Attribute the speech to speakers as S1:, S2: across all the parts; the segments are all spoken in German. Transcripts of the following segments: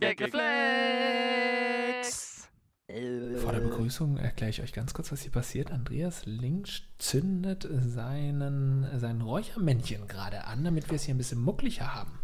S1: Gagreflex.
S2: Vor der Begrüßung erkläre ich euch ganz kurz, was hier passiert. Andreas Links zündet seinen, sein Räuchermännchen gerade an, damit wir es hier ein bisschen mucklicher haben.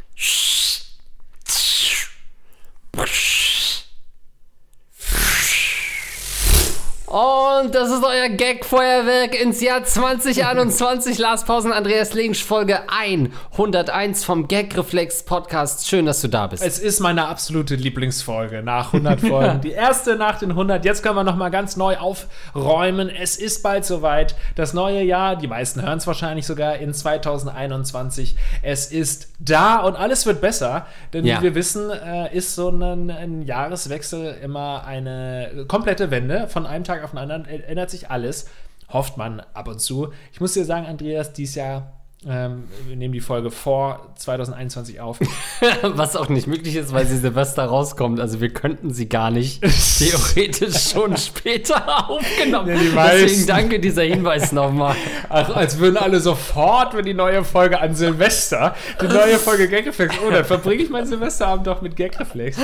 S1: Und das ist euer Gag-Feuerwerk ins Jahr 2021. Lars Pausen, Andreas Links, Folge 101 vom Gag-Reflex-Podcast. Schön, dass du da bist.
S2: Es ist meine absolute Lieblingsfolge nach 100 Folgen. Die erste nach den 100. Jetzt können wir noch mal ganz neu aufräumen. Es ist bald soweit. Das neue Jahr, die meisten hören es wahrscheinlich sogar in 2021. Es ist da und alles wird besser. Denn
S1: Ja.
S2: wie wir wissen, äh, ist so ein, ein Jahreswechsel immer eine komplette Wende. Von einem Tag auf den anderen ändert sich alles. Hofft man ab und zu. Ich muss dir sagen, Andreas, dieses Jahr, ähm, wir nehmen die Folge vor 2021 auf.
S1: Was auch nicht möglich ist, weil sie Silvester rauskommt. Also wir könnten sie gar nicht theoretisch schon später aufgenommen.
S2: Ja,
S1: Deswegen danke dieser Hinweis nochmal.
S2: Ach, als würden alle sofort, wenn die neue Folge an Silvester, die neue Folge Gagreflex, oh, dann verbringe ich meinen Silvesterabend doch mit Gagreflex.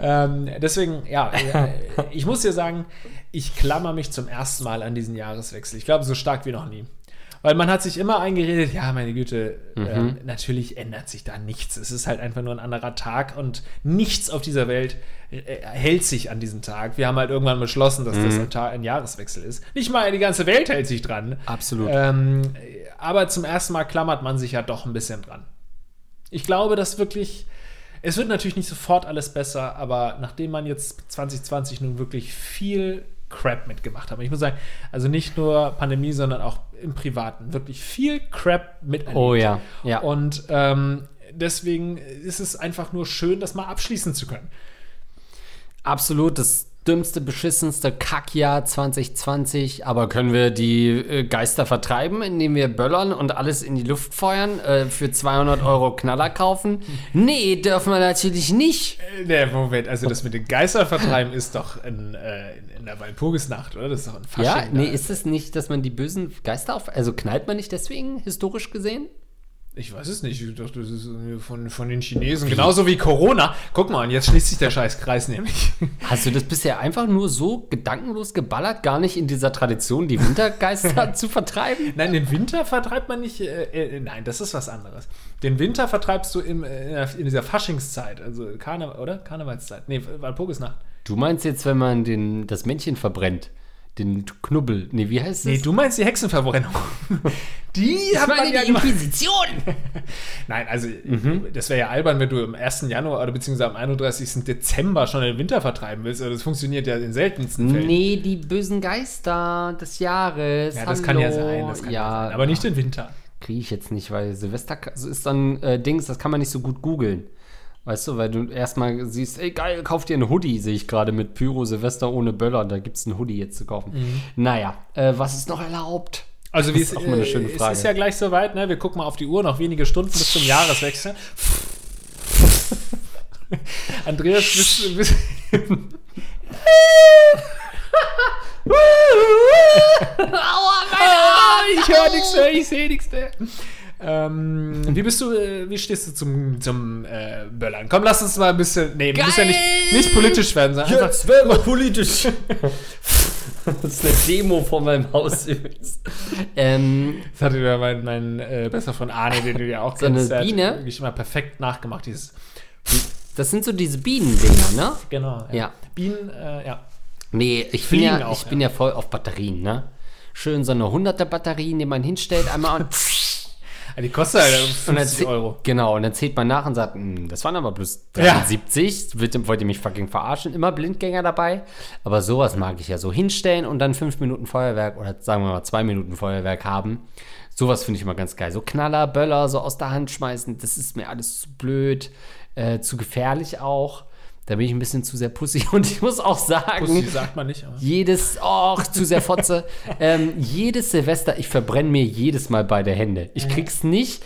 S2: Ähm, deswegen, ja, äh, ich muss dir sagen, ich klammer mich zum ersten Mal an diesen Jahreswechsel. Ich glaube, so stark wie noch nie. Weil man hat sich immer eingeredet, ja, meine Güte, ähm, natürlich ändert sich da nichts. Es ist halt einfach nur ein anderer Tag und nichts auf dieser Welt äh, hält sich an diesem Tag. Wir haben halt irgendwann beschlossen, dass das ein, Tag, ein Jahreswechsel ist. Nicht mal die ganze Welt hält sich dran.
S1: Absolut.
S2: Ähm, aber zum ersten Mal klammert man sich ja doch ein bisschen dran. Ich glaube, dass wirklich. Es wird natürlich nicht sofort alles besser, aber nachdem man jetzt 2020 nun wirklich viel Crap mitgemacht hat, ich muss sagen, also nicht nur Pandemie, sondern auch im Privaten, wirklich viel Crap miterlebt.
S1: Oh ja, ja.
S2: Und ähm, deswegen ist es einfach nur schön, das mal abschließen zu können.
S1: Absolut das dümmste, beschissenste Kackjahr 2020. Aber können wir die äh, Geister vertreiben, indem wir böllern und alles in die Luft feuern, äh, für 200 Euro Knaller kaufen? Nee, dürfen wir natürlich nicht.
S2: Äh, Der Moment, also das mit den Geistern vertreiben ist doch in, äh, in der Walpurgisnacht, oder? Das ist doch ein Fasching.
S1: Ja, nee,
S2: da.
S1: ist es nicht, dass man die bösen Geister auf. Also knallt man nicht deswegen, historisch gesehen?
S2: Ich weiß es nicht. Ich dachte, das ist von, von den Chinesen. Genauso wie Corona. Guck mal, jetzt schließt sich der Scheißkreis nämlich.
S1: Hast du das bisher einfach nur so gedankenlos geballert, gar nicht in dieser Tradition, die Wintergeister zu vertreiben?
S2: Nein, den Winter vertreibt man nicht. Äh, äh, nein, das ist was anderes. Den Winter vertreibst du im, äh, in dieser Faschingszeit, also Karneval, oder? Karnevalszeit. Nee, Walpurgisnacht.
S1: Du meinst jetzt, wenn man den, das Männchen verbrennt, den Knubbel. Nee, wie heißt das?
S2: Nee, du meinst die Hexenverbrennung. Die hat man ja gemacht.
S1: Inquisition!
S2: Nein, also
S1: Mhm.
S2: das wäre ja albern, wenn du am 1. Januar oder beziehungsweise am 31. Dezember schon den Winter vertreiben willst. Das funktioniert ja in seltensten Fällen.
S1: Nee, die bösen Geister des Jahres.
S2: Ja, das kann ja sein, das kann ja,
S1: ja,
S2: sein. Aber nicht den Winter.
S1: Kriege ich jetzt nicht, weil Silvester ist dann äh, Dings, das kann man nicht so gut googeln. Weißt du, weil du erstmal siehst, ey geil, kauf dir einen Hoodie, sehe ich gerade mit Pyro Silvester ohne Böller, da gibt es einen Hoodie jetzt zu kaufen.
S2: Mhm.
S1: Naja, äh, was ist noch erlaubt?
S2: Also wie
S1: Das ist auch mal eine schöne
S2: äh,
S1: Frage.
S2: es ist ja gleich soweit, ne? Wir gucken mal auf die Uhr, noch wenige Stunden bis zum Jahreswechsel. Andreas, bist, bist, Ah, ich höre nichts mehr, ich sehe nichts mehr. Ähm, wie bist du, äh, wie stehst du zum, zum äh, Böllern? Komm, lass uns mal ein bisschen, nee, wir müssen ja nicht, nicht politisch werden, sondern einfach,
S1: werden wir politisch. das ist eine Demo vor meinem Haus übrigens. Ähm,
S2: das hatte ja mein, mein äh, bester Freund Arne, den du ja auch
S1: So eine
S2: kennst, der hat
S1: Biene?
S2: wirklich immer perfekt nachgemacht, dieses
S1: das sind so diese Bienendinger, ne?
S2: Genau.
S1: Ja.
S2: Bienen, äh, ja.
S1: Nee, ich bin, ja,
S2: auch,
S1: ich bin
S2: ja.
S1: ja voll auf Batterien, ne? Schön so eine 100er Batterie, die man hinstellt, einmal und,
S2: Die kostet halt
S1: und dann
S2: 50
S1: zäh-
S2: Euro.
S1: Genau, und dann zählt man nach und sagt, "Hm, das waren aber bloß
S2: Ja.
S1: 73. Wird, wollt ihr mich fucking verarschen? Immer Blindgänger dabei. Aber sowas mag ich ja so hinstellen und dann fünf Minuten Feuerwerk oder sagen wir mal zwei Minuten Feuerwerk haben. Sowas finde ich immer ganz geil. So Knaller, Böller, so aus der Hand schmeißen, das ist mir alles zu blöd, äh, zu gefährlich auch. Da bin ich ein bisschen zu sehr pussy und ich muss auch sagen,
S2: Pussy sagt man nicht, aber.
S1: jedes, oh, zu sehr Fotze. ähm, jedes Silvester, ich verbrenne mir jedes Mal beide Hände. Ich krieg's nicht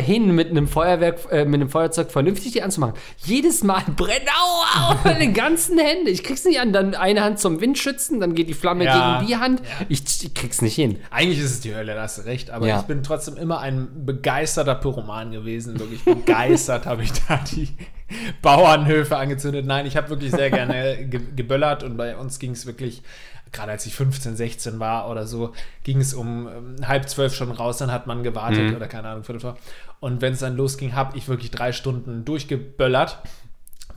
S1: hin, mit einem Feuerwerk, äh, mit einem Feuerzeug vernünftig die anzumachen. Jedes Mal brennt, au, au, den ganzen Händen. Ich krieg's nicht an. Dann eine Hand zum Windschützen, dann geht die Flamme
S2: Ja.
S1: gegen die Hand. Ich, ich krieg's nicht hin.
S2: Eigentlich ist es die Hölle, da hast du recht. Aber
S1: Ja.
S2: ich bin trotzdem immer ein begeisterter Pyroman gewesen. Wirklich begeistert habe ich da die Bauernhöfe angezündet. Nein, ich habe wirklich sehr gerne ge geböllert und bei uns ging es wirklich, gerade als ich 15, 16 war oder so, ging es um ähm, halb zwölf schon raus, dann hat man gewartet oder keine Ahnung, Viertel vor. Und wenn es dann losging, habe ich wirklich drei Stunden durchgeböllert.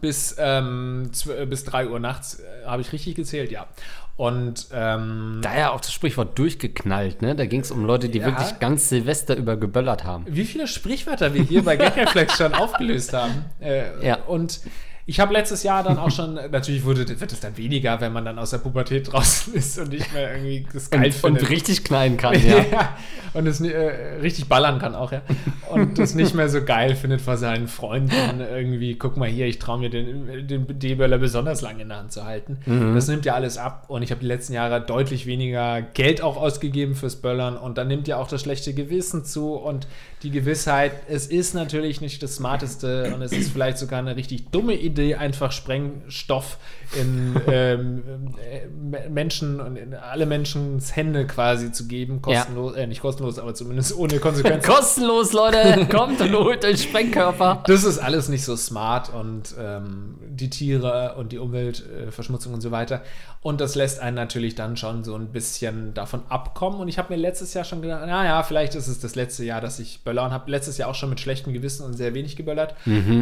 S2: Bis, ähm, äh, bis 3 Uhr nachts äh, habe ich richtig gezählt, ja. Und ähm,
S1: Daher auch das Sprichwort durchgeknallt, ne? Da ging es um Leute, die
S2: Ja.
S1: wirklich ganz Silvester über geböllert haben.
S2: wie viele Sprichwörter wir hier bei Gagreflex schon aufgelöst haben. Äh,
S1: Ja.
S2: Und ich habe letztes Jahr dann auch schon, natürlich wurde, wird es dann weniger, wenn man dann aus der Pubertät draußen ist und nicht mehr irgendwie das geil
S1: Und,
S2: findet.
S1: und richtig knallen kann, ja.
S2: ja. Und es äh, richtig ballern kann auch, ja. Und es nicht mehr so geil findet vor seinen Freunden irgendwie, guck mal hier, ich traue mir den, den D-Böller besonders lange in der Hand zu halten. Das nimmt ja alles ab und ich habe die letzten Jahre deutlich weniger Geld auch ausgegeben fürs Böllern und dann nimmt ja auch das schlechte Gewissen zu und die Gewissheit, es ist natürlich nicht das Smarteste und es ist vielleicht sogar eine richtig dumme Idee, einfach Sprengstoff in ähm, äh, Menschen und in alle Menschens Hände quasi zu geben,
S1: Ja.
S2: kostenlos, äh, nicht kostenlos, aber zumindest ohne Konsequenzen.
S1: Kostenlos, Leute. Kommt und holt euch Sprengkörper.
S2: Das ist alles nicht so smart und ähm, die Tiere und die Umweltverschmutzung äh, und so weiter. Und das lässt einen natürlich dann schon so ein bisschen davon abkommen. Und ich habe mir letztes Jahr schon gedacht, naja, vielleicht ist es das letzte Jahr, dass ich und habe letztes Jahr auch schon mit schlechtem Gewissen und sehr wenig geböllert.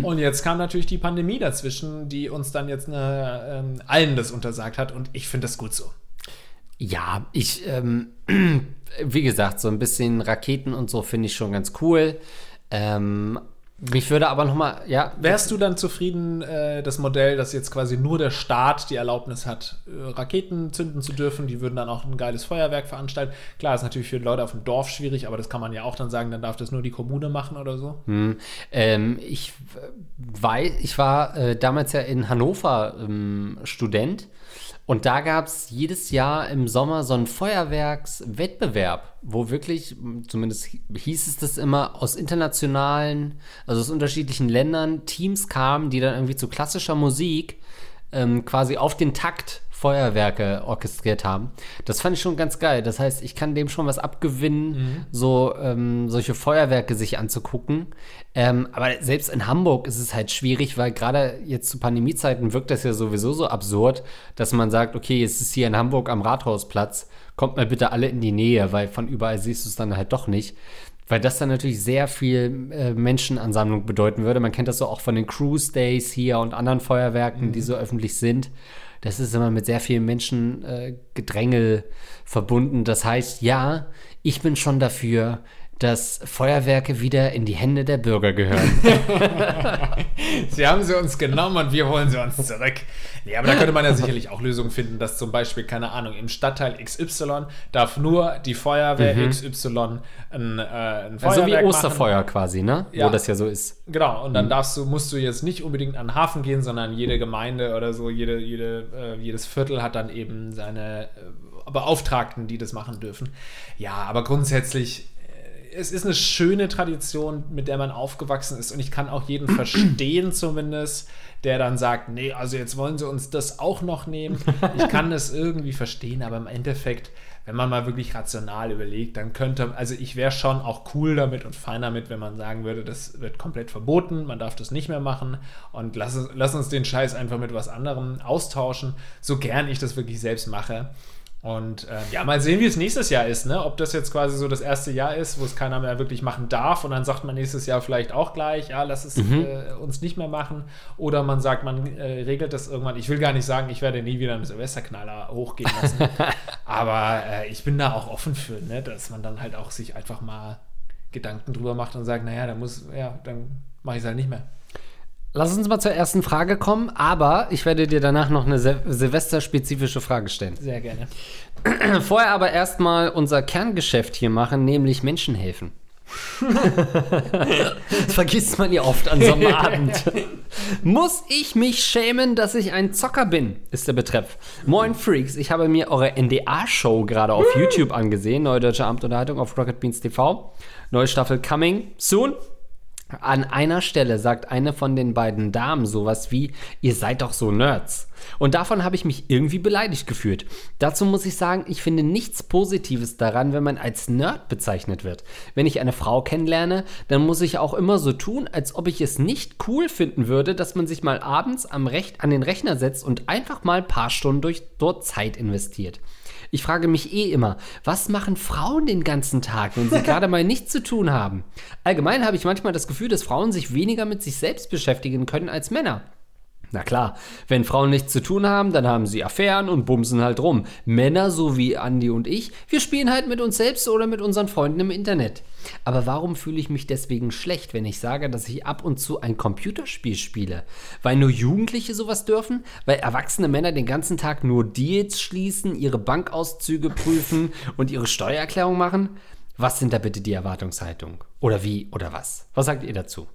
S2: Und jetzt kam natürlich die Pandemie dazwischen, die uns dann jetzt eine, ähm, allen das untersagt hat. Und ich finde das gut so.
S1: Ja, ich, ähm, wie gesagt, so ein bisschen Raketen und so finde ich schon ganz cool. Ähm, mich würde aber noch mal, ja,
S2: Wärst du dann zufrieden, äh, das Modell, dass jetzt quasi nur der Staat die Erlaubnis hat, äh, Raketen zünden zu dürfen? Die würden dann auch ein geiles Feuerwerk veranstalten. Klar, ist natürlich für Leute auf dem Dorf schwierig, aber das kann man ja auch dann sagen, dann darf das nur die Kommune machen oder so.
S1: Ähm, ich weiß, ich war äh, damals ja in Hannover ähm, Student und da gab es jedes Jahr im Sommer so einen Feuerwerkswettbewerb, wo wirklich, zumindest hi- hieß es das immer, aus internationalen, also aus unterschiedlichen Ländern Teams kamen, die dann irgendwie zu klassischer Musik ähm, quasi auf den Takt Feuerwerke orchestriert haben. Das fand ich schon ganz geil. Das heißt, ich kann dem schon was abgewinnen, so ähm, solche Feuerwerke sich anzugucken. Ähm, aber selbst in Hamburg ist es halt schwierig, weil gerade jetzt zu Pandemiezeiten wirkt das ja sowieso so absurd, dass man sagt, okay, es ist hier in Hamburg am Rathausplatz, kommt mal bitte alle in die Nähe, weil von überall siehst du es dann halt doch nicht. Weil das dann natürlich sehr viel äh, Menschenansammlung bedeuten würde. Man kennt das so auch von den Cruise Days hier und anderen Feuerwerken, die so öffentlich sind. Das ist immer mit sehr viel Menschengedrängel äh, verbunden. Das heißt, ja, ich bin schon dafür, dass Feuerwerke wieder in die Hände der Bürger gehören.
S2: Sie haben sie uns genommen und wir holen sie uns zurück. Nee, aber da könnte man ja sicherlich auch Lösungen finden, dass zum Beispiel, keine Ahnung, im Stadtteil XY darf nur die Feuerwehr XY ein, äh, ein Feuerwerk
S1: also wie
S2: machen.
S1: Osterfeuer quasi, ne?
S2: Ja.
S1: Wo das ja so ist.
S2: Genau, und dann darfst du, musst du jetzt nicht unbedingt an den Hafen gehen, sondern jede Gemeinde oder so, jede, jede, äh, jedes Viertel hat dann eben seine äh, Beauftragten, die das machen dürfen. Ja, aber grundsätzlich, es ist eine schöne Tradition, mit der man aufgewachsen ist und ich kann auch jeden verstehen zumindest, der dann sagt, nee, also jetzt wollen sie uns das auch noch nehmen. Ich kann das irgendwie verstehen, aber im Endeffekt, wenn man mal wirklich rational überlegt, dann könnte, also ich wäre schon auch cool damit und fein damit, wenn man sagen würde, das wird komplett verboten, man darf das nicht mehr machen und lass, lass uns den Scheiß einfach mit was anderem austauschen, so gern ich das wirklich selbst mache. Und ähm, ja, mal sehen, wie es nächstes Jahr ist, ne? Ob das jetzt quasi so das erste Jahr ist, wo es keiner mehr wirklich machen darf und dann sagt man nächstes Jahr vielleicht auch gleich, ja, lass es äh, uns nicht mehr machen. Oder man sagt, man äh, regelt das irgendwann. Ich will gar nicht sagen, ich werde nie wieder einen Silvesterknaller hochgehen lassen. Aber äh, ich bin da auch offen für, ne? Dass man dann halt auch sich einfach mal Gedanken drüber macht und sagt, naja, dann muss, ja, dann mache ich es halt nicht mehr.
S1: Lass uns mal zur ersten Frage kommen, aber ich werde dir danach noch eine Sil Silvester-spezifische Frage stellen.
S2: Sehr gerne.
S1: Vorher aber erstmal unser Kerngeschäft hier machen, nämlich Menschen helfen. das vergisst man ja oft an so einem Abend. Muss ich mich schämen, dass ich ein Zocker bin? Ist der Betreff. Moin Freaks, ich habe mir eure NDA-Show gerade auf YouTube angesehen. Neue Deutsche Amtunterhaltung auf Rocket Beans TV. Neue Staffel coming soon. An einer Stelle sagt eine von den beiden Damen sowas wie, ihr seid doch so Nerds. Und davon habe ich mich irgendwie beleidigt gefühlt. Dazu muss ich sagen, ich finde nichts Positives daran, wenn man als Nerd bezeichnet wird. Wenn ich eine Frau kennenlerne, dann muss ich auch immer so tun, als ob ich es nicht cool finden würde, dass man sich mal abends am Recht an den Rechner setzt und einfach mal ein paar Stunden durch dort Zeit investiert. Ich frage mich eh immer, was machen Frauen den ganzen Tag, wenn sie gerade mal nichts zu tun haben? Allgemein habe ich manchmal das Gefühl, dass Frauen sich weniger mit sich selbst beschäftigen können als Männer. Na klar, wenn Frauen nichts zu tun haben, dann haben sie Affären und bumsen halt rum. Männer, so wie Andi und ich, wir spielen halt mit uns selbst oder mit unseren Freunden im Internet. Aber warum fühle ich mich deswegen schlecht, wenn ich sage, dass ich ab und zu ein Computerspiel spiele? Weil nur Jugendliche sowas dürfen? Weil erwachsene Männer den ganzen Tag nur Deals schließen, ihre Bankauszüge prüfen und ihre Steuererklärung machen? Was sind da bitte die Erwartungshaltung? Oder wie oder was? Was sagt ihr dazu?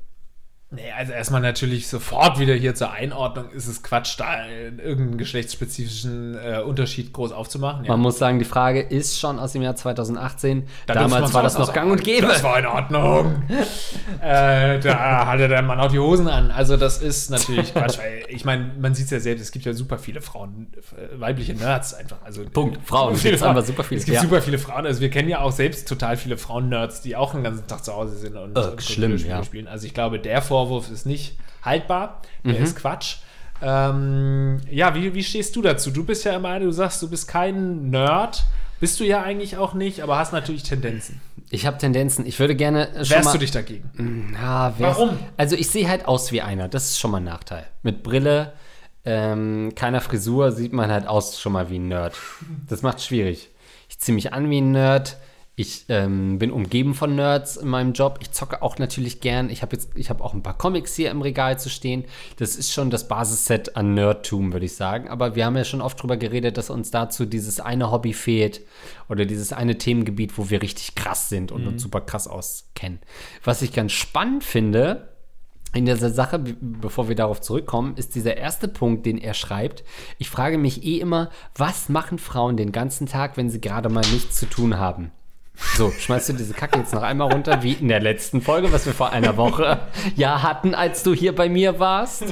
S2: Nee, also erstmal natürlich sofort wieder hier zur Einordnung ist es Quatsch, da irgendeinen geschlechtsspezifischen äh, Unterschied groß aufzumachen.
S1: Ja. Man muss sagen, die Frage ist schon aus dem Jahr 2018. Da Damals war das noch gang und gäbe.
S2: Das war in Ordnung. äh, da hatte der Mann auch die Hosen an. Also das ist natürlich Quatsch, weil ich meine, man sieht es ja selbst, es gibt ja super viele Frauen, äh, weibliche Nerds einfach. Also,
S1: Punkt, Frauen. Es gibt einfach
S2: super viele. Es gibt ja. super viele Frauen. Also wir kennen ja auch selbst total viele Frauen-Nerds, die auch den ganzen Tag zu Hause sind und,
S1: oh, und schlimm, ja.
S2: spielen. Also ich glaube, der Vor Vorwurf ist nicht haltbar, der mhm. ist Quatsch. Ähm, ja, wie, wie stehst du dazu? Du bist ja immer, du sagst, du bist kein Nerd. Bist du ja eigentlich auch nicht, aber hast natürlich Tendenzen.
S1: Ich habe Tendenzen. Ich würde gerne.
S2: Schon Wärst du dich dagegen?
S1: Mm, ja, Warum? Also, ich sehe halt aus wie einer. Das ist schon mal ein Nachteil. Mit Brille, ähm, keiner Frisur sieht man halt aus schon mal wie ein Nerd. Das macht schwierig. Ich ziehe mich an wie ein Nerd. Ich ähm, bin umgeben von Nerds in meinem Job. Ich zocke auch natürlich gern. Ich habe jetzt, ich habe auch ein paar Comics hier im Regal zu stehen. Das ist schon das Basisset an Nerdtum, würde ich sagen. Aber wir haben ja schon oft drüber geredet, dass uns dazu dieses eine Hobby fehlt oder dieses eine Themengebiet, wo wir richtig krass sind und mhm. uns super krass auskennen. Was ich ganz spannend finde, in dieser Sache, bevor wir darauf zurückkommen, ist dieser erste Punkt, den er schreibt. Ich frage mich eh immer, was machen Frauen den ganzen Tag, wenn sie gerade mal nichts zu tun haben? So, schmeißt du diese Kacke jetzt noch einmal runter, wie in der letzten Folge, was wir vor einer Woche ja hatten, als du hier bei mir warst.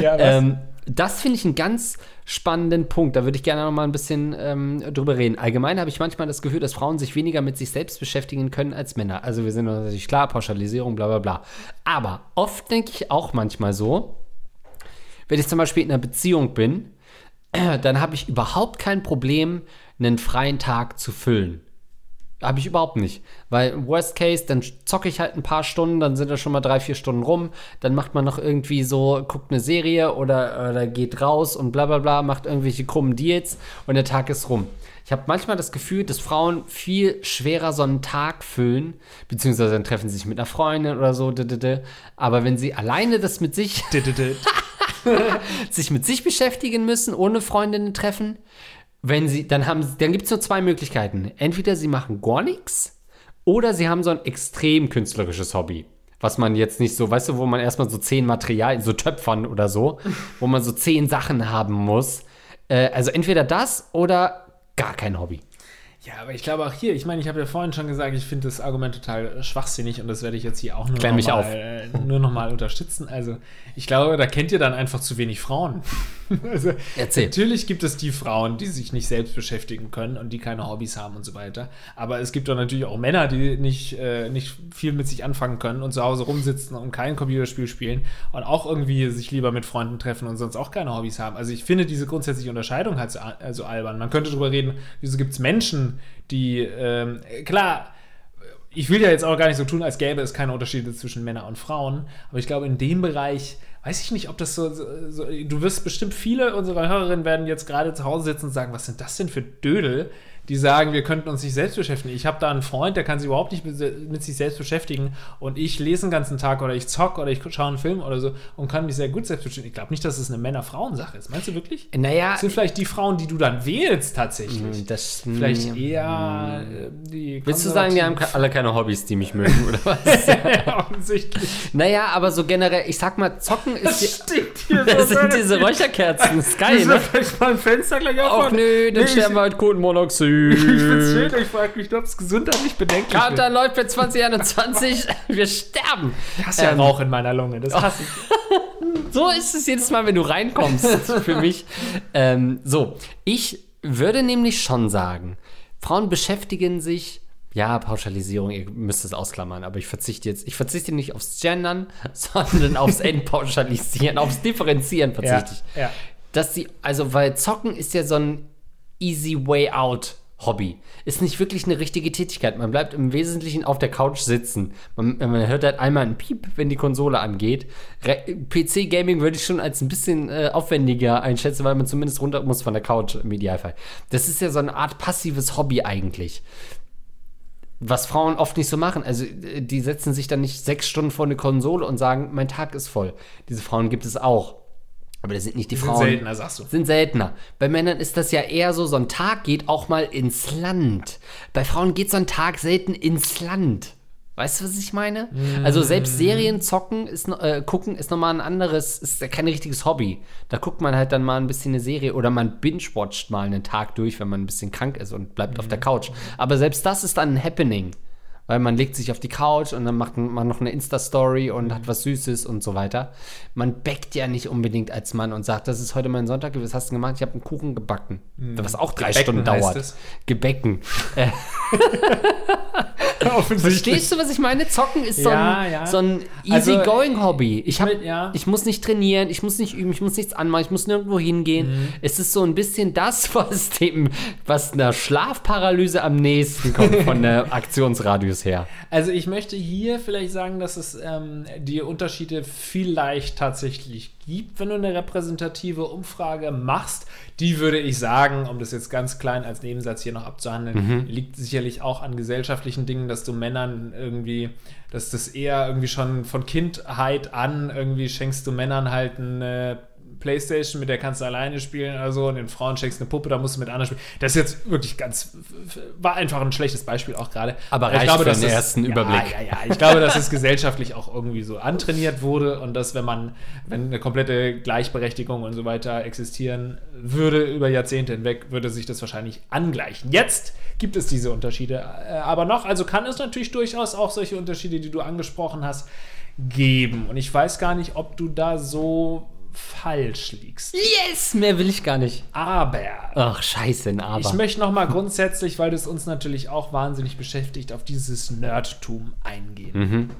S1: Ja, ähm, das finde ich einen ganz spannenden Punkt. Da würde ich gerne noch mal ein bisschen ähm, drüber reden. Allgemein habe ich manchmal das Gefühl, dass Frauen sich weniger mit sich selbst beschäftigen können als Männer. Also wir sind natürlich klar, Pauschalisierung, bla bla bla. Aber oft denke ich auch manchmal so, wenn ich zum Beispiel in einer Beziehung bin, dann habe ich überhaupt kein Problem, einen freien Tag zu füllen. Habe ich überhaupt nicht. Weil Worst Case, dann zocke ich halt ein paar Stunden, dann sind da schon mal drei, vier Stunden rum. Dann macht man noch irgendwie so, guckt eine Serie oder, oder geht raus und bla bla bla, macht irgendwelche krummen Deals und der Tag ist rum. Ich habe manchmal das Gefühl, dass Frauen viel schwerer so einen Tag füllen, beziehungsweise dann treffen sie sich mit einer Freundin oder so. Aber wenn sie alleine das mit sich, sich mit sich beschäftigen müssen, ohne Freundinnen treffen, wenn sie, dann haben, dann gibt es nur zwei Möglichkeiten. Entweder sie machen gar nichts oder sie haben so ein extrem künstlerisches Hobby. Was man jetzt nicht so, weißt du, wo man erstmal so zehn Materialien, so Töpfern oder so, wo man so zehn Sachen haben muss. Äh, also entweder das oder gar kein Hobby.
S2: Ja, aber ich glaube auch hier, ich meine, ich habe ja vorhin schon gesagt, ich finde das Argument total schwachsinnig und das werde ich jetzt hier auch nur
S1: Klär noch,
S2: mal, äh, nur unterstützen. Also ich glaube, da kennt ihr dann einfach zu wenig Frauen. also,
S1: Erzähl.
S2: Natürlich gibt es die Frauen, die sich nicht selbst beschäftigen können und die keine Hobbys haben und so weiter. Aber es gibt doch natürlich auch Männer, die nicht, äh, nicht viel mit sich anfangen können und zu Hause rumsitzen und kein Computerspiel spielen und auch irgendwie sich lieber mit Freunden treffen und sonst auch keine Hobbys haben. Also ich finde diese grundsätzliche Unterscheidung halt so also albern. Man könnte darüber reden, wieso gibt es Menschen, die, ähm, klar, ich will ja jetzt auch gar nicht so tun, als gäbe es keine Unterschiede zwischen Männern und Frauen, aber ich glaube, in dem Bereich weiß ich nicht, ob das so, so, du wirst bestimmt viele unserer Hörerinnen werden jetzt gerade zu Hause sitzen und sagen, was sind das denn für Dödel, die sagen, wir könnten uns nicht selbst beschäftigen. Ich habe da einen Freund, der kann sich überhaupt nicht mit, mit, sich selbst beschäftigen und ich lese den ganzen Tag oder ich zock oder ich schaue einen Film oder so und kann mich sehr gut selbst beschäftigen. Ich glaube nicht, dass es eine Männer-Frauen-Sache ist. Meinst du wirklich?
S1: Naja.
S2: Das sind vielleicht die Frauen, die du dann wählst tatsächlich.
S1: Das,
S2: vielleicht
S1: hm.
S2: eher äh, die
S1: Willst du sagen, wir haben alle keine Hobbys, die mich mögen, oder was?
S2: offensichtlich.
S1: naja, aber so generell, ich sag mal, zocken ist. die-
S2: stinkt hier
S1: das sind diese Räucherkerzen, das ist geil, ne?
S2: vielleicht mal ein Fenster gleich
S1: Ach
S2: aufmachen?
S1: nö, dann
S2: Nee,
S1: sterben wir halt Kohlenmonoxid.
S2: Ich find's schön, ich frage mich, ob es gesundheitlich bedenklich ist.
S1: läuft für 2021, wir sterben.
S2: Ich hasse ja
S1: Ähm,
S2: Rauch in meiner Lunge, das hasse ich.
S1: So ist es jedes Mal, wenn du reinkommst, für mich. Ähm, so, ich würde nämlich schon sagen, Frauen beschäftigen sich, ja, Pauschalisierung, ihr müsst es ausklammern, aber ich verzichte jetzt, ich verzichte nicht aufs Gendern, sondern aufs Entpauschalisieren, aufs Differenzieren verzichte ich.
S2: ja.
S1: Dass sie, also, weil Zocken ist ja so ein easy way out. Hobby. Ist nicht wirklich eine richtige Tätigkeit. Man bleibt im Wesentlichen auf der Couch sitzen. Man, man hört halt einmal einen Piep, wenn die Konsole angeht. PC-Gaming würde ich schon als ein bisschen äh, aufwendiger einschätzen, weil man zumindest runter muss von der Couch im Idealfall. Das ist ja so eine Art passives Hobby eigentlich. Was Frauen oft nicht so machen. Also, äh, die setzen sich dann nicht sechs Stunden vor eine Konsole und sagen, mein Tag ist voll. Diese Frauen gibt es auch. Aber das sind nicht die,
S2: Sind
S1: Frauen.
S2: seltener, sagst du.
S1: Sind seltener. Bei Männern ist das ja eher so, so ein Tag geht auch mal ins Land. Bei Frauen geht so ein Tag selten ins Land. Weißt du, was ich meine? Also selbst Serien zocken ist, äh, gucken ist nochmal ein anderes, ist ja kein richtiges Hobby. Da guckt man halt dann mal ein bisschen eine Serie oder man binge-watcht mal einen Tag durch, wenn man ein bisschen krank ist und bleibt auf der Couch. Aber selbst das ist dann ein Happening. Weil man legt sich auf die Couch und dann macht man noch eine Insta-Story und hat was Süßes und so weiter. Man backt ja nicht unbedingt als Mann und sagt, das ist heute mein Sonntag, was hast du gemacht? Ich habe einen Kuchen gebacken. Was auch drei
S2: Gebecken
S1: Stunden dauert.
S2: es.
S1: Gebecken.
S2: Offensichtlich.
S1: Verstehst du, was ich meine? Zocken ist so
S2: Ja,
S1: ein,
S2: ja.
S1: so ein
S2: Also,
S1: easy-going-Hobby. Ich, hab-
S2: ja.
S1: ich muss nicht trainieren, ich muss nicht üben, ich muss nichts anmachen, ich muss nirgendwo hingehen.
S2: Mhm.
S1: Es ist so ein bisschen das, was dem, was einer Schlafparalyse am nächsten kommt von der Aktionsradius her.
S2: Also ich möchte hier vielleicht sagen, dass es ähm, die Unterschiede vielleicht tatsächlich gibt, wenn du eine repräsentative Umfrage machst. Die würde ich sagen, um das jetzt ganz klein als Nebensatz hier noch abzuhandeln, liegt sicherlich auch an gesellschaftlichen Dingen, dass du Männern irgendwie, dass das eher irgendwie schon von Kindheit an irgendwie schenkst du Männern halt eine Playstation, mit der kannst du alleine spielen oder so und den Frauen schenkst eine Puppe, da musst du mit anderen spielen. Das ist jetzt wirklich ganz, war einfach ein schlechtes Beispiel auch gerade.
S1: Aber
S2: ich
S1: reicht
S2: glaube,
S1: für den
S2: das-
S1: ersten
S2: ja,
S1: Überblick.
S2: Ja, ja, ich glaube, dass es gesellschaftlich auch irgendwie so antrainiert wurde und dass, wenn man, wenn eine komplette Gleichberechtigung und so weiter existieren würde über Jahrzehnte hinweg, würde sich das wahrscheinlich angleichen. Jetzt gibt es diese Unterschiede äh, aber noch, also kann es natürlich durchaus auch solche Unterschiede, die du angesprochen hast, geben. Und ich weiß gar nicht, ob du da so falsch liegst.
S1: Yes! Mehr will ich gar nicht.
S2: Aber
S1: Ach, scheiße, ein Aber.
S2: ich möchte noch mal grundsätzlich, weil das uns natürlich auch wahnsinnig beschäftigt, auf dieses Nerdtum eingehen.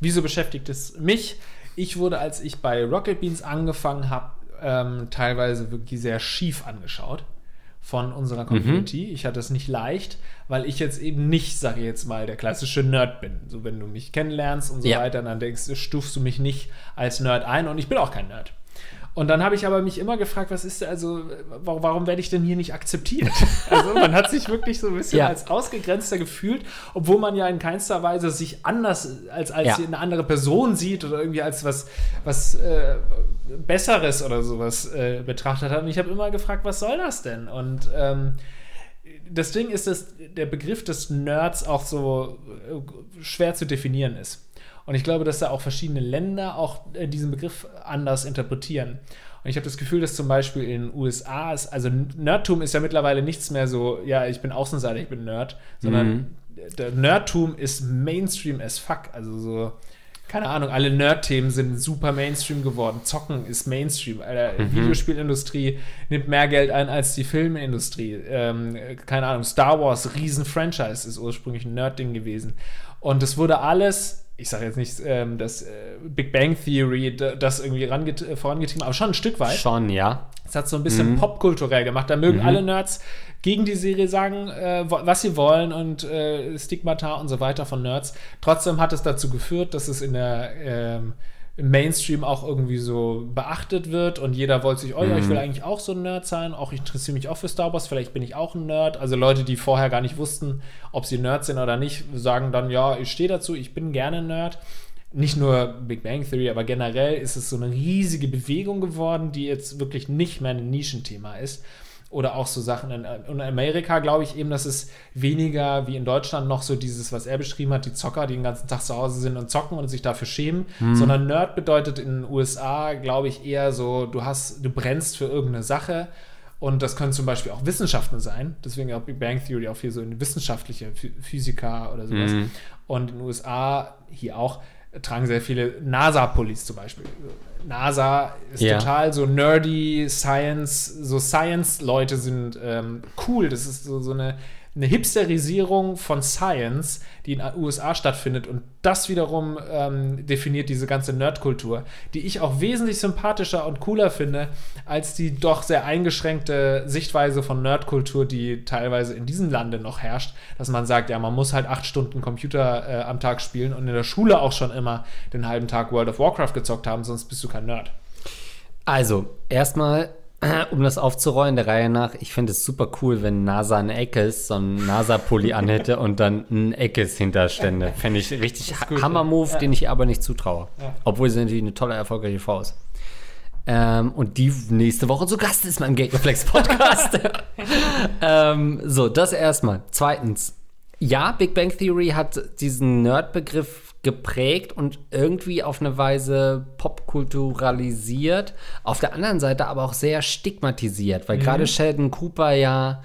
S2: Wieso beschäftigt es mich? Ich wurde, als ich bei Rocket Beans angefangen habe, ähm, teilweise wirklich sehr schief angeschaut von unserer Community. Ich hatte es nicht leicht, weil ich jetzt eben nicht, sage ich jetzt mal, der klassische Nerd bin. So, wenn du mich kennenlernst und so
S1: Ja.
S2: weiter, dann denkst du, stufst du mich nicht als Nerd ein und ich bin auch kein Nerd. Und dann habe ich aber mich immer gefragt, was ist also, warum, warum werde ich denn hier nicht akzeptiert? Also man hat sich wirklich so ein bisschen
S1: Ja.
S2: als ausgegrenzter gefühlt, obwohl man ja in keinster Weise sich anders als, als
S1: Ja.
S2: eine andere Person sieht oder irgendwie als was, was äh, Besseres oder sowas äh, betrachtet hat. Und ich habe immer gefragt, was soll das denn? Und ähm, das Ding ist, dass der Begriff des Nerds auch so äh, schwer zu definieren ist. Und ich glaube, dass da auch verschiedene Länder auch äh, diesen Begriff anders interpretieren. Und ich habe das Gefühl, dass zum Beispiel in den USA ist, also Nerdtum ist ja mittlerweile nichts mehr so, ja, ich bin Außenseiter, ich bin Nerd, sondern der Nerdtum ist Mainstream as fuck. Also so, keine Ahnung, alle Nerd-Themen sind super Mainstream geworden. Zocken ist Mainstream. Alter, Videospielindustrie nimmt mehr Geld ein als die Filmindustrie. Ähm, keine Ahnung, Star Wars, Riesen-Franchise, ist ursprünglich ein Nerd-Ding gewesen. Und es wurde alles, ich sage jetzt nicht, ähm, das äh, Big Bang Theory, das irgendwie ranget äh, vorangetrieben, aber schon ein Stück weit.
S1: Schon, ja.
S2: Es hat so ein bisschen popkulturell gemacht. Da mögen alle Nerds gegen die Serie sagen, äh, was sie wollen und äh, Stigmata und so weiter von Nerds. Trotzdem hat es dazu geführt, dass es in der ähm, im Mainstream auch irgendwie so beachtet wird und jeder wollte sich, oh ja,
S1: Mhm.
S2: ich will eigentlich auch so ein Nerd sein, auch ich interessiere mich auch für Star Wars, vielleicht bin ich auch ein Nerd. Also Leute, die vorher gar nicht wussten, ob sie Nerds sind oder nicht, sagen dann, ja, ich stehe dazu, ich bin gerne Nerd. Nicht nur Big Bang Theory, aber generell ist es so eine riesige Bewegung geworden, die jetzt wirklich nicht mehr ein Nischenthema ist. Oder auch so Sachen in, in Amerika, glaube ich eben, dass es weniger wie in Deutschland noch so dieses, was er beschrieben hat, die Zocker, die den ganzen Tag zu Hause sind und zocken und sich dafür schämen, sondern Nerd bedeutet in den USA, glaube ich, eher so, du hast, du brennst für irgendeine Sache. Und das können zum Beispiel auch Wissenschaften sein, deswegen auch Big Bang Theory auch viel so in wissenschaftliche Phy- Physiker oder sowas. Und in den USA hier auch tragen sehr viele NASA-Pullis zum Beispiel. NASA ist
S1: Ja.
S2: total so nerdy, Science, so Science-Leute sind ähm, cool. Das ist so, so eine, eine Hipsterisierung von Science, die in den USA stattfindet. Und das wiederum ähm, definiert diese ganze Nerdkultur, die ich auch wesentlich sympathischer und cooler finde, als die doch sehr eingeschränkte Sichtweise von Nerdkultur, die teilweise in diesem Lande noch herrscht, dass man sagt, ja, man muss halt acht Stunden Computer äh, am Tag spielen und in der Schule auch schon immer den halben Tag World of Warcraft gezockt haben, sonst bist du kein Nerd.
S1: Also, erstmal, um das aufzurollen, der Reihe nach, ich finde es super cool, wenn NASA ein Eckes, so ein NASA-Pulli anhätte und dann ein Eckes hinterstände. Fände ich richtig Hammer-Move,
S2: ja.
S1: den ich aber nicht zutraue.
S2: Ja.
S1: Obwohl sie natürlich eine tolle, erfolgreiche Frau ist. Ähm, und die nächste Woche zu Gast ist beim Gate Reflex Podcast. ähm, so, das erstmal. Zweitens, ja, Big Bang Theory hat diesen Nerd-Begriff geprägt und irgendwie auf eine Weise popkulturalisiert. Auf der anderen Seite aber auch sehr stigmatisiert, weil gerade Sheldon Cooper ja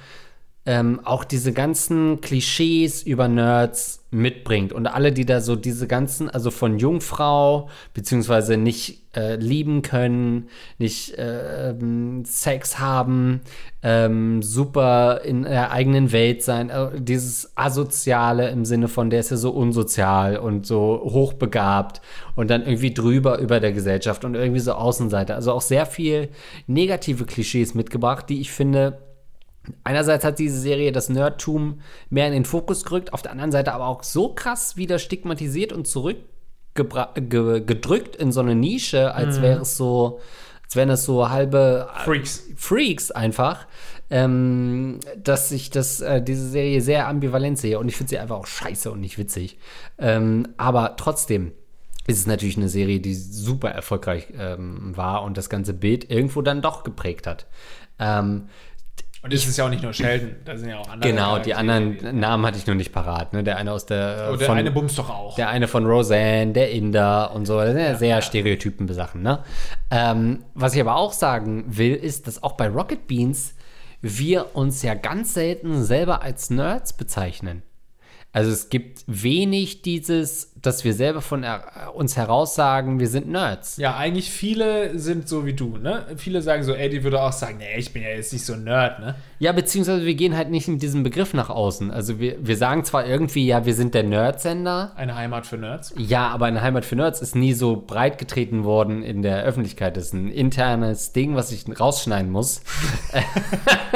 S1: ähm, auch diese ganzen Klischees über Nerds mitbringt und alle, die da so diese ganzen, also von Jungfrau, beziehungsweise nicht äh, lieben können, nicht äh, Sex haben, ähm, super in der eigenen Welt sein, äh, dieses Asoziale im Sinne von, der ist ja so unsozial und so hochbegabt und dann irgendwie drüber über der Gesellschaft und irgendwie so Außenseiter. Also auch sehr viel negative Klischees mitgebracht, die ich finde, Einerseits hat diese Serie das Nerdtum mehr in den Fokus gerückt, auf der anderen Seite aber auch so krass wieder stigmatisiert und zurückgedrückt in so eine Nische, als wäre es so, als wären es so halbe
S2: Freaks.
S1: Freaks einfach, ähm, dass ich das, äh, diese Serie sehr ambivalent sehe und ich finde sie einfach auch scheiße und nicht witzig. Ähm, aber trotzdem ist es natürlich eine Serie, die super erfolgreich ähm, war und das ganze Bild irgendwo dann doch geprägt hat. Ähm,
S2: Und es ist ja auch nicht nur Sheldon, da sind ja auch andere.
S1: Genau, die anderen Namen hatte ich noch nicht parat. Ne? Der eine aus der,
S2: Oh,
S1: äh,
S2: der
S1: von,
S2: eine bumst doch auch.
S1: der eine von Roseanne, der Inder und so. Das sind ja, sehr Stereotypen Sachen. Ne? Ähm, was ich aber auch sagen will, ist, dass auch bei Rocket Beans wir uns ja ganz selten selber als Nerds bezeichnen. Also es gibt wenig dieses, dass wir selber von er, uns heraus sagen, wir sind Nerds.
S2: Ja, eigentlich viele sind so wie du, ne? Viele sagen so, Eddie würde auch sagen, nee, ich bin ja jetzt nicht so ein Nerd, ne?
S1: Ja, beziehungsweise wir gehen halt nicht mit diesem Begriff nach außen. Also wir, wir sagen zwar irgendwie, ja, wir sind der Nerdsender,
S2: Eine Heimat für Nerds.
S1: Ja, aber eine Heimat für Nerds ist nie so breit getreten worden in der Öffentlichkeit. Das ist ein internes Ding, was ich rausschneiden muss.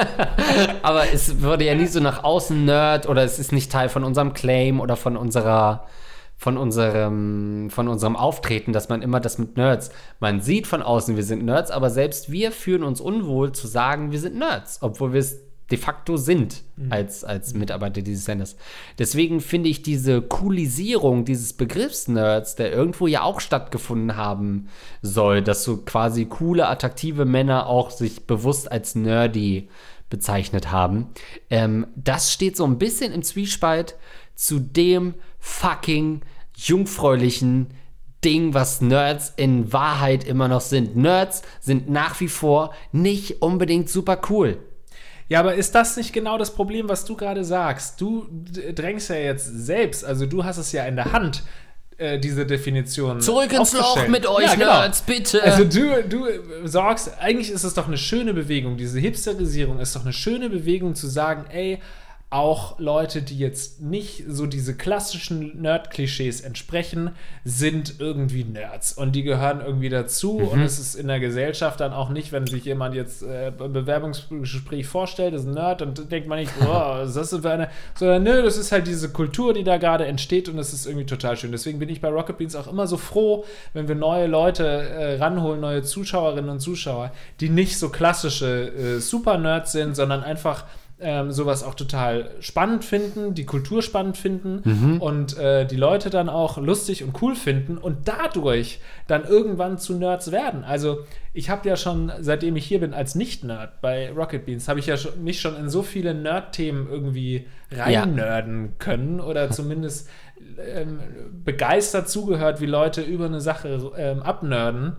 S1: aber es wurde ja nie so nach außen Nerd oder es ist nicht Teil von unserem Claim oder von unserer von unserem von unserem Auftreten, dass man immer das mit Nerds. Man sieht von außen, wir sind Nerds, aber selbst wir fühlen uns unwohl zu sagen, wir sind Nerds, obwohl wir es de facto sind als, als Mitarbeiter dieses Senders. Deswegen finde ich diese Coolisierung dieses Begriffs Nerds, der irgendwo ja auch stattgefunden haben soll, dass so quasi coole, attraktive Männer auch sich bewusst als nerdy bezeichnet haben, ähm, das steht so ein bisschen im Zwiespalt zu dem fucking jungfräulichen Ding, was Nerds in Wahrheit immer noch sind. Nerds sind nach wie vor nicht unbedingt super cool.
S2: Ja, aber ist das nicht genau das Problem, was du gerade sagst? Du drängst ja jetzt selbst, also du hast es ja in der Hand, äh, diese Definition.
S1: Zurück ins Loch mit euch,
S2: ja, genau.
S1: Nerds, bitte.
S2: Also du, du sorgst, eigentlich ist es doch eine schöne Bewegung. Diese Hipsterisierung ist doch eine schöne Bewegung zu sagen, ey, auch Leute, die jetzt nicht so diese klassischen Nerd-Klischees entsprechen, sind irgendwie Nerds und die gehören irgendwie dazu
S1: Mhm.
S2: und es ist in der Gesellschaft dann auch nicht, wenn sich jemand jetzt äh, im Bewerbungsgespräch vorstellt, ist ein Nerd, dann denkt man nicht, oh, was ist das für eine, sondern nö, das ist halt diese Kultur, die da gerade entsteht und das ist irgendwie total schön. Deswegen bin ich bei Rocket Beans auch immer so froh, wenn wir neue Leute äh, ranholen, neue Zuschauerinnen und Zuschauer, die nicht so klassische äh, Super-Nerds sind, sondern einfach ähm, sowas auch total spannend finden, die Kultur spannend finden und äh, die Leute dann auch lustig und cool finden und dadurch dann irgendwann zu Nerds werden. Also ich habe ja schon, seitdem ich hier bin, als Nicht-Nerd bei Rocket Beans, habe ich ja schon, mich schon in so viele Nerd-Themen irgendwie reinnörden können oder zumindest ähm, begeistert zugehört, wie Leute über eine Sache ähm, abnörden.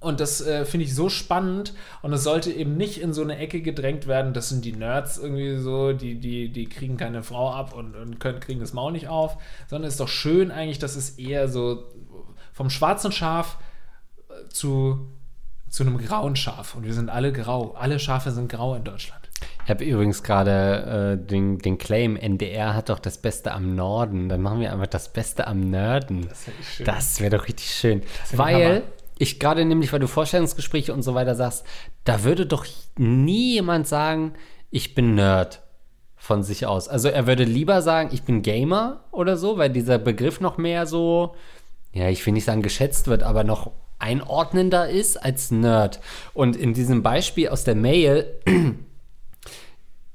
S2: Und das äh, finde ich so spannend und es sollte eben nicht in so eine Ecke gedrängt werden, das sind die Nerds irgendwie so, die, die, die kriegen keine Frau ab und, und können, kriegen das Maul nicht auf, sondern es ist doch schön eigentlich, dass es eher so vom schwarzen Schaf äh, zu, zu einem grauen Schaf und wir sind alle grau, alle Schafe sind grau in Deutschland.
S1: Ich habe übrigens gerade äh, den, den Claim, NDR hat doch das Beste am Norden. Dann machen wir einfach das Beste am Nörden.
S2: Das wär
S1: wäre doch richtig schön.
S2: wär
S1: Weil. Ich gerade nämlich, weil du Vorstellungsgespräche und so weiter sagst, da würde doch nie jemand sagen, ich bin Nerd von sich aus. Also er würde lieber sagen, ich bin Gamer oder so, weil dieser Begriff noch mehr so, ja, ich will nicht sagen geschätzt wird, aber noch einordnender ist als Nerd. Und in diesem Beispiel aus der Mail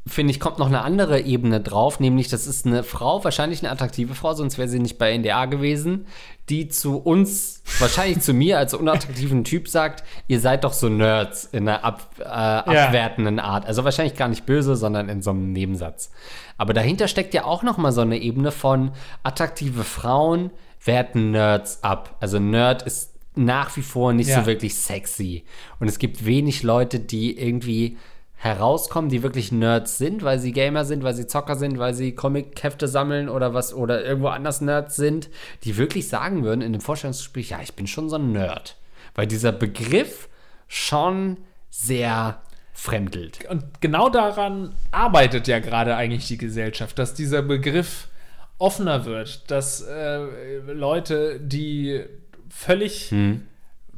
S1: finde ich, kommt noch eine andere Ebene drauf, nämlich das ist eine Frau, wahrscheinlich eine attraktive Frau, sonst wäre sie nicht bei NDA gewesen, die zu uns, wahrscheinlich zu mir als unattraktiven Typ sagt, ihr seid doch so Nerds in einer ab, äh, abwertenden Art. Also wahrscheinlich gar nicht böse, sondern in so einem Nebensatz. Aber dahinter steckt ja auch noch mal so eine Ebene von attraktive Frauen werten Nerds ab. Also Nerd ist nach wie vor nicht
S2: Ja.
S1: so wirklich sexy. Und es gibt wenig Leute, die irgendwie herauskommen, die wirklich Nerds sind, weil sie Gamer sind, weil sie Zocker sind, weil sie Comic-Hefte sammeln oder was oder irgendwo anders Nerds sind, die wirklich sagen würden in dem Vorstellungsgespräch, ja, ich bin schon so ein Nerd. Weil dieser Begriff schon sehr fremdelt.
S2: Und genau daran arbeitet ja gerade eigentlich die Gesellschaft, dass dieser Begriff offener wird, dass äh, Leute, die völlig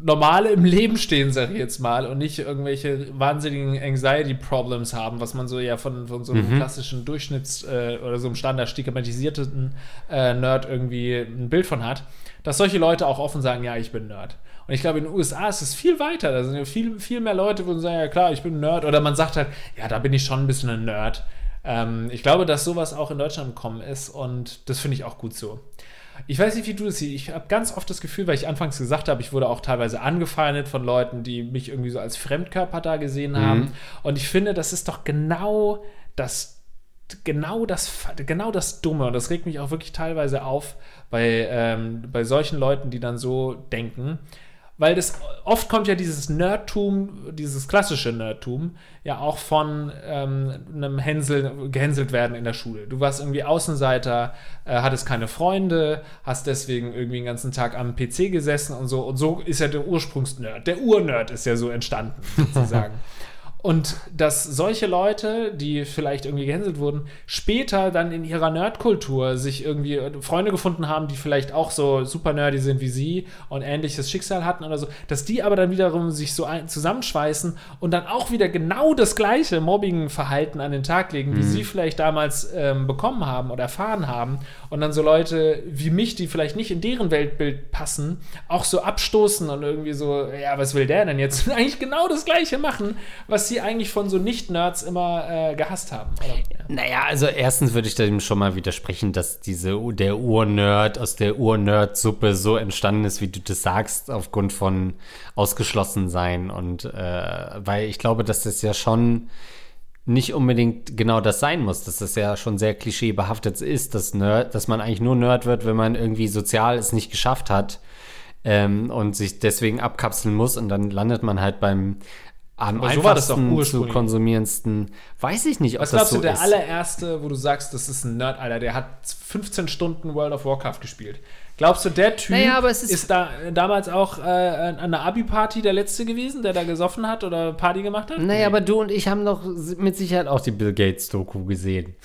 S2: normal im Leben stehen, sag ich jetzt mal, und nicht irgendwelche wahnsinnigen Anxiety-Problems haben, was man so ja von, von so einem klassischen Durchschnitts- äh, oder so einem standard stigmatisierten äh, Nerd irgendwie ein Bild von hat, dass solche Leute auch offen sagen, ja, ich bin Nerd. Und ich glaube, in den USA ist es viel weiter. Da sind ja viel, viel mehr Leute, wo sie sagen, ja klar, ich bin ein Nerd. Oder man sagt halt, ja, da bin ich schon ein bisschen ein Nerd. Ähm, ich glaube, dass sowas auch in Deutschland gekommen ist und das finde ich auch gut so. Ich weiß nicht, wie du das siehst. Ich habe ganz oft das Gefühl, weil ich anfangs gesagt habe, ich wurde auch teilweise angefeindet von Leuten, die mich irgendwie so als Fremdkörper da gesehen haben. Und ich finde, das ist doch genau das, genau das, genau das Dumme. Und das regt mich auch wirklich teilweise auf bei, ähm, bei solchen Leuten, die dann so denken. Weil das oft kommt ja dieses Nerdtum, dieses klassische Nerdtum, ja auch von ähm, einem Hänsel, gehänselt werden in der Schule. Du warst irgendwie Außenseiter, äh, hattest keine Freunde, hast deswegen irgendwie den ganzen Tag am PC gesessen und so. Und so ist ja der Ursprungsnerd. Der Urnerd ist ja so entstanden, sozusagen. Und dass solche Leute, die vielleicht irgendwie gehänselt wurden, später dann in ihrer Nerdkultur sich irgendwie Freunde gefunden haben, die vielleicht auch so super nerdy sind wie sie und ähnliches Schicksal hatten oder so, dass die aber dann wiederum sich so ein, zusammenschweißen und dann auch wieder genau das gleiche Mobbing-Verhalten an den Tag legen, wie sie vielleicht damals ähm, bekommen haben oder erfahren haben. Und dann so Leute wie mich, die vielleicht nicht in deren Weltbild passen, auch so abstoßen und irgendwie so, ja, was will der denn jetzt? Eigentlich genau das gleiche machen, was sie eigentlich von so Nicht-Nerds immer äh, gehasst haben. Oder, ja.
S1: Naja, also erstens würde ich dem schon mal widersprechen, dass diese der Urnerd aus der Urnerd-Suppe so entstanden ist, wie du das sagst, aufgrund von Ausgeschlossensein. Und äh, weil ich glaube, dass das ja schon nicht unbedingt genau das sein muss, dass das ja schon sehr klischeebehaftet ist, dass, Nerd, dass man eigentlich nur Nerd wird, wenn man irgendwie sozial es nicht geschafft hat ähm, und sich deswegen abkapseln muss und dann landet man halt beim am
S2: Aber so war das doch
S1: einfachsten zu
S2: ursprünglich.
S1: konsumierendsten. Weiß ich nicht, ob
S2: Was
S1: das
S2: glaubst
S1: so
S2: du, der
S1: ist.
S2: allererste, wo du sagst, das ist ein Nerd, Alter, der hat 15 Stunden World of Warcraft gespielt. Glaubst du, der Typ
S1: Naja, aber es ist-
S2: da damals auch äh, an der Abi-Party der Letzte gewesen, der da gesoffen hat oder Party gemacht hat?
S1: Naja, aber du und ich haben doch mit Sicherheit auch die Bill Gates-Doku gesehen.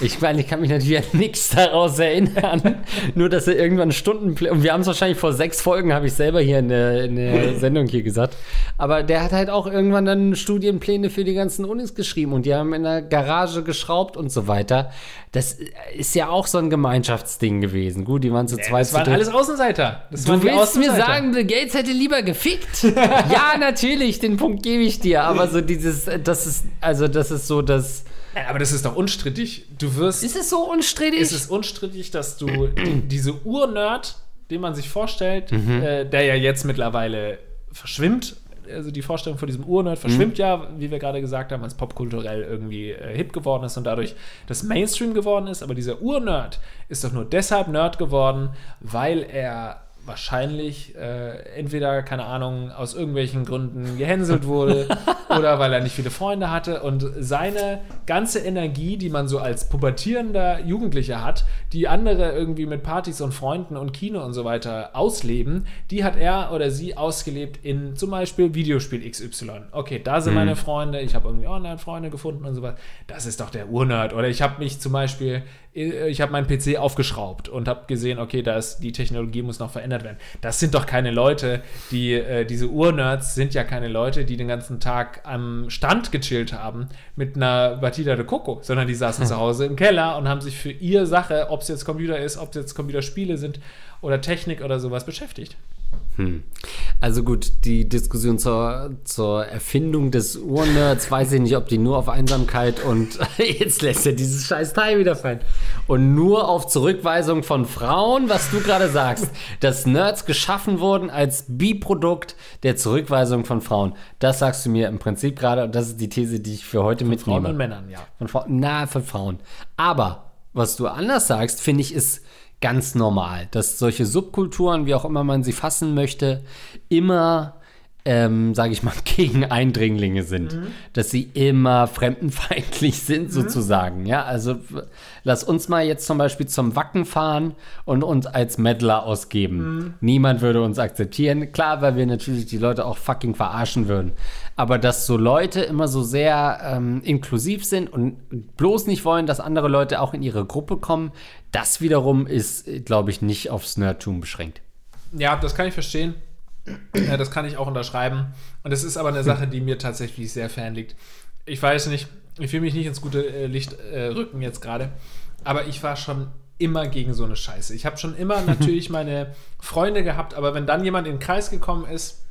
S1: Ich meine, ich kann mich natürlich an nichts daraus erinnern. Nur, dass er irgendwann Stunden. Und wir haben es wahrscheinlich vor sechs Folgen, habe ich selber hier in der, in der Sendung hier gesagt. Aber der hat halt auch irgendwann dann Studienpläne für die ganzen Unis geschrieben und die haben in der Garage geschraubt und so weiter. Das ist ja auch so ein Gemeinschaftsding gewesen. Gut, die waren zu zweit.
S2: das waren alles Außenseiter. Das
S1: Du willst mir
S2: Außenseiter.
S1: sagen, Bill Gates hätte lieber gefickt? ja, natürlich, den Punkt gebe ich dir. Aber so dieses, das ist, also das ist so das.
S2: Aber das ist doch unstrittig. Du wirst.
S1: Ist es so unstrittig?
S2: ist es unstrittig, dass du die, diese Urnerd, den man sich vorstellt,
S1: Mhm.
S2: äh, der ja jetzt mittlerweile verschwimmt, also die Vorstellung von diesem Urnerd verschwimmt
S1: Mhm.
S2: ja, wie wir gerade gesagt haben, weil es popkulturell irgendwie äh, hip geworden ist und dadurch das Mainstream geworden ist. Aber dieser Urnerd ist doch nur deshalb Nerd geworden, weil er wahrscheinlich äh, entweder, keine Ahnung, aus irgendwelchen Gründen gehänselt wurde oder weil er nicht viele Freunde hatte und seine ganze Energie, die man so als pubertierender Jugendlicher hat, die andere irgendwie mit Partys und Freunden und Kino und so weiter ausleben, die hat er oder sie ausgelebt in zum Beispiel Videospiel XY. Okay, da sind meine Freunde, ich habe irgendwie Online-Freunde gefunden und so weiter. Das ist doch der Urnerd. Oder ich habe mich zum Beispiel, ich habe meinen PC aufgeschraubt und habe gesehen, okay, da ist, die Technologie muss noch verändert werden. Das sind doch keine Leute, die, äh, diese Urnerds sind ja keine Leute, die den ganzen Tag am Stand gechillt haben mit einer Batida de Coco, sondern die saßen zu Hause im Keller und haben sich für ihre Sache, ob es jetzt Computer ist, ob es jetzt Computerspiele sind oder Technik oder sowas beschäftigt.
S1: Also gut, die Diskussion zur, zur Erfindung des Urnerds, weiß ich nicht, ob die nur auf Einsamkeit und jetzt lässt er dieses scheiß Teil wieder fallen. Und nur auf Zurückweisung von Frauen, was du gerade sagst, dass Nerds geschaffen wurden als Biprodukt der Zurückweisung von Frauen. Das sagst du mir im Prinzip gerade und das ist die These, die ich für heute
S2: Frauen
S1: mitnehme.
S2: und Männern, ja.
S1: Von Frauen, na, von Frauen. Aber was du anders sagst, finde ich, ist ganz normal, dass solche Subkulturen, wie auch immer man sie fassen möchte, immer, ähm, sage ich mal, gegen Eindringlinge sind. Dass sie immer fremdenfeindlich sind, sozusagen. Ja, also lass uns mal jetzt zum Beispiel zum Wacken fahren und uns als Meddler ausgeben. Niemand würde uns akzeptieren. Klar, weil wir natürlich die Leute auch fucking verarschen würden. Aber dass so Leute immer so sehr ähm, inklusiv sind und bloß nicht wollen, dass andere Leute auch in ihre Gruppe kommen, das wiederum ist, glaube ich, nicht aufs Nerdtum beschränkt.
S2: Ja, das kann ich verstehen. Ja, das kann ich auch unterschreiben. Und es ist aber eine Sache, die mir tatsächlich sehr fern liegt. Ich weiß nicht, ich will mich nicht ins gute äh, Licht äh, rücken jetzt gerade, aber ich war schon immer gegen so eine Scheiße. Ich habe schon immer natürlich meine Freunde gehabt, aber wenn dann jemand in den Kreis gekommen ist,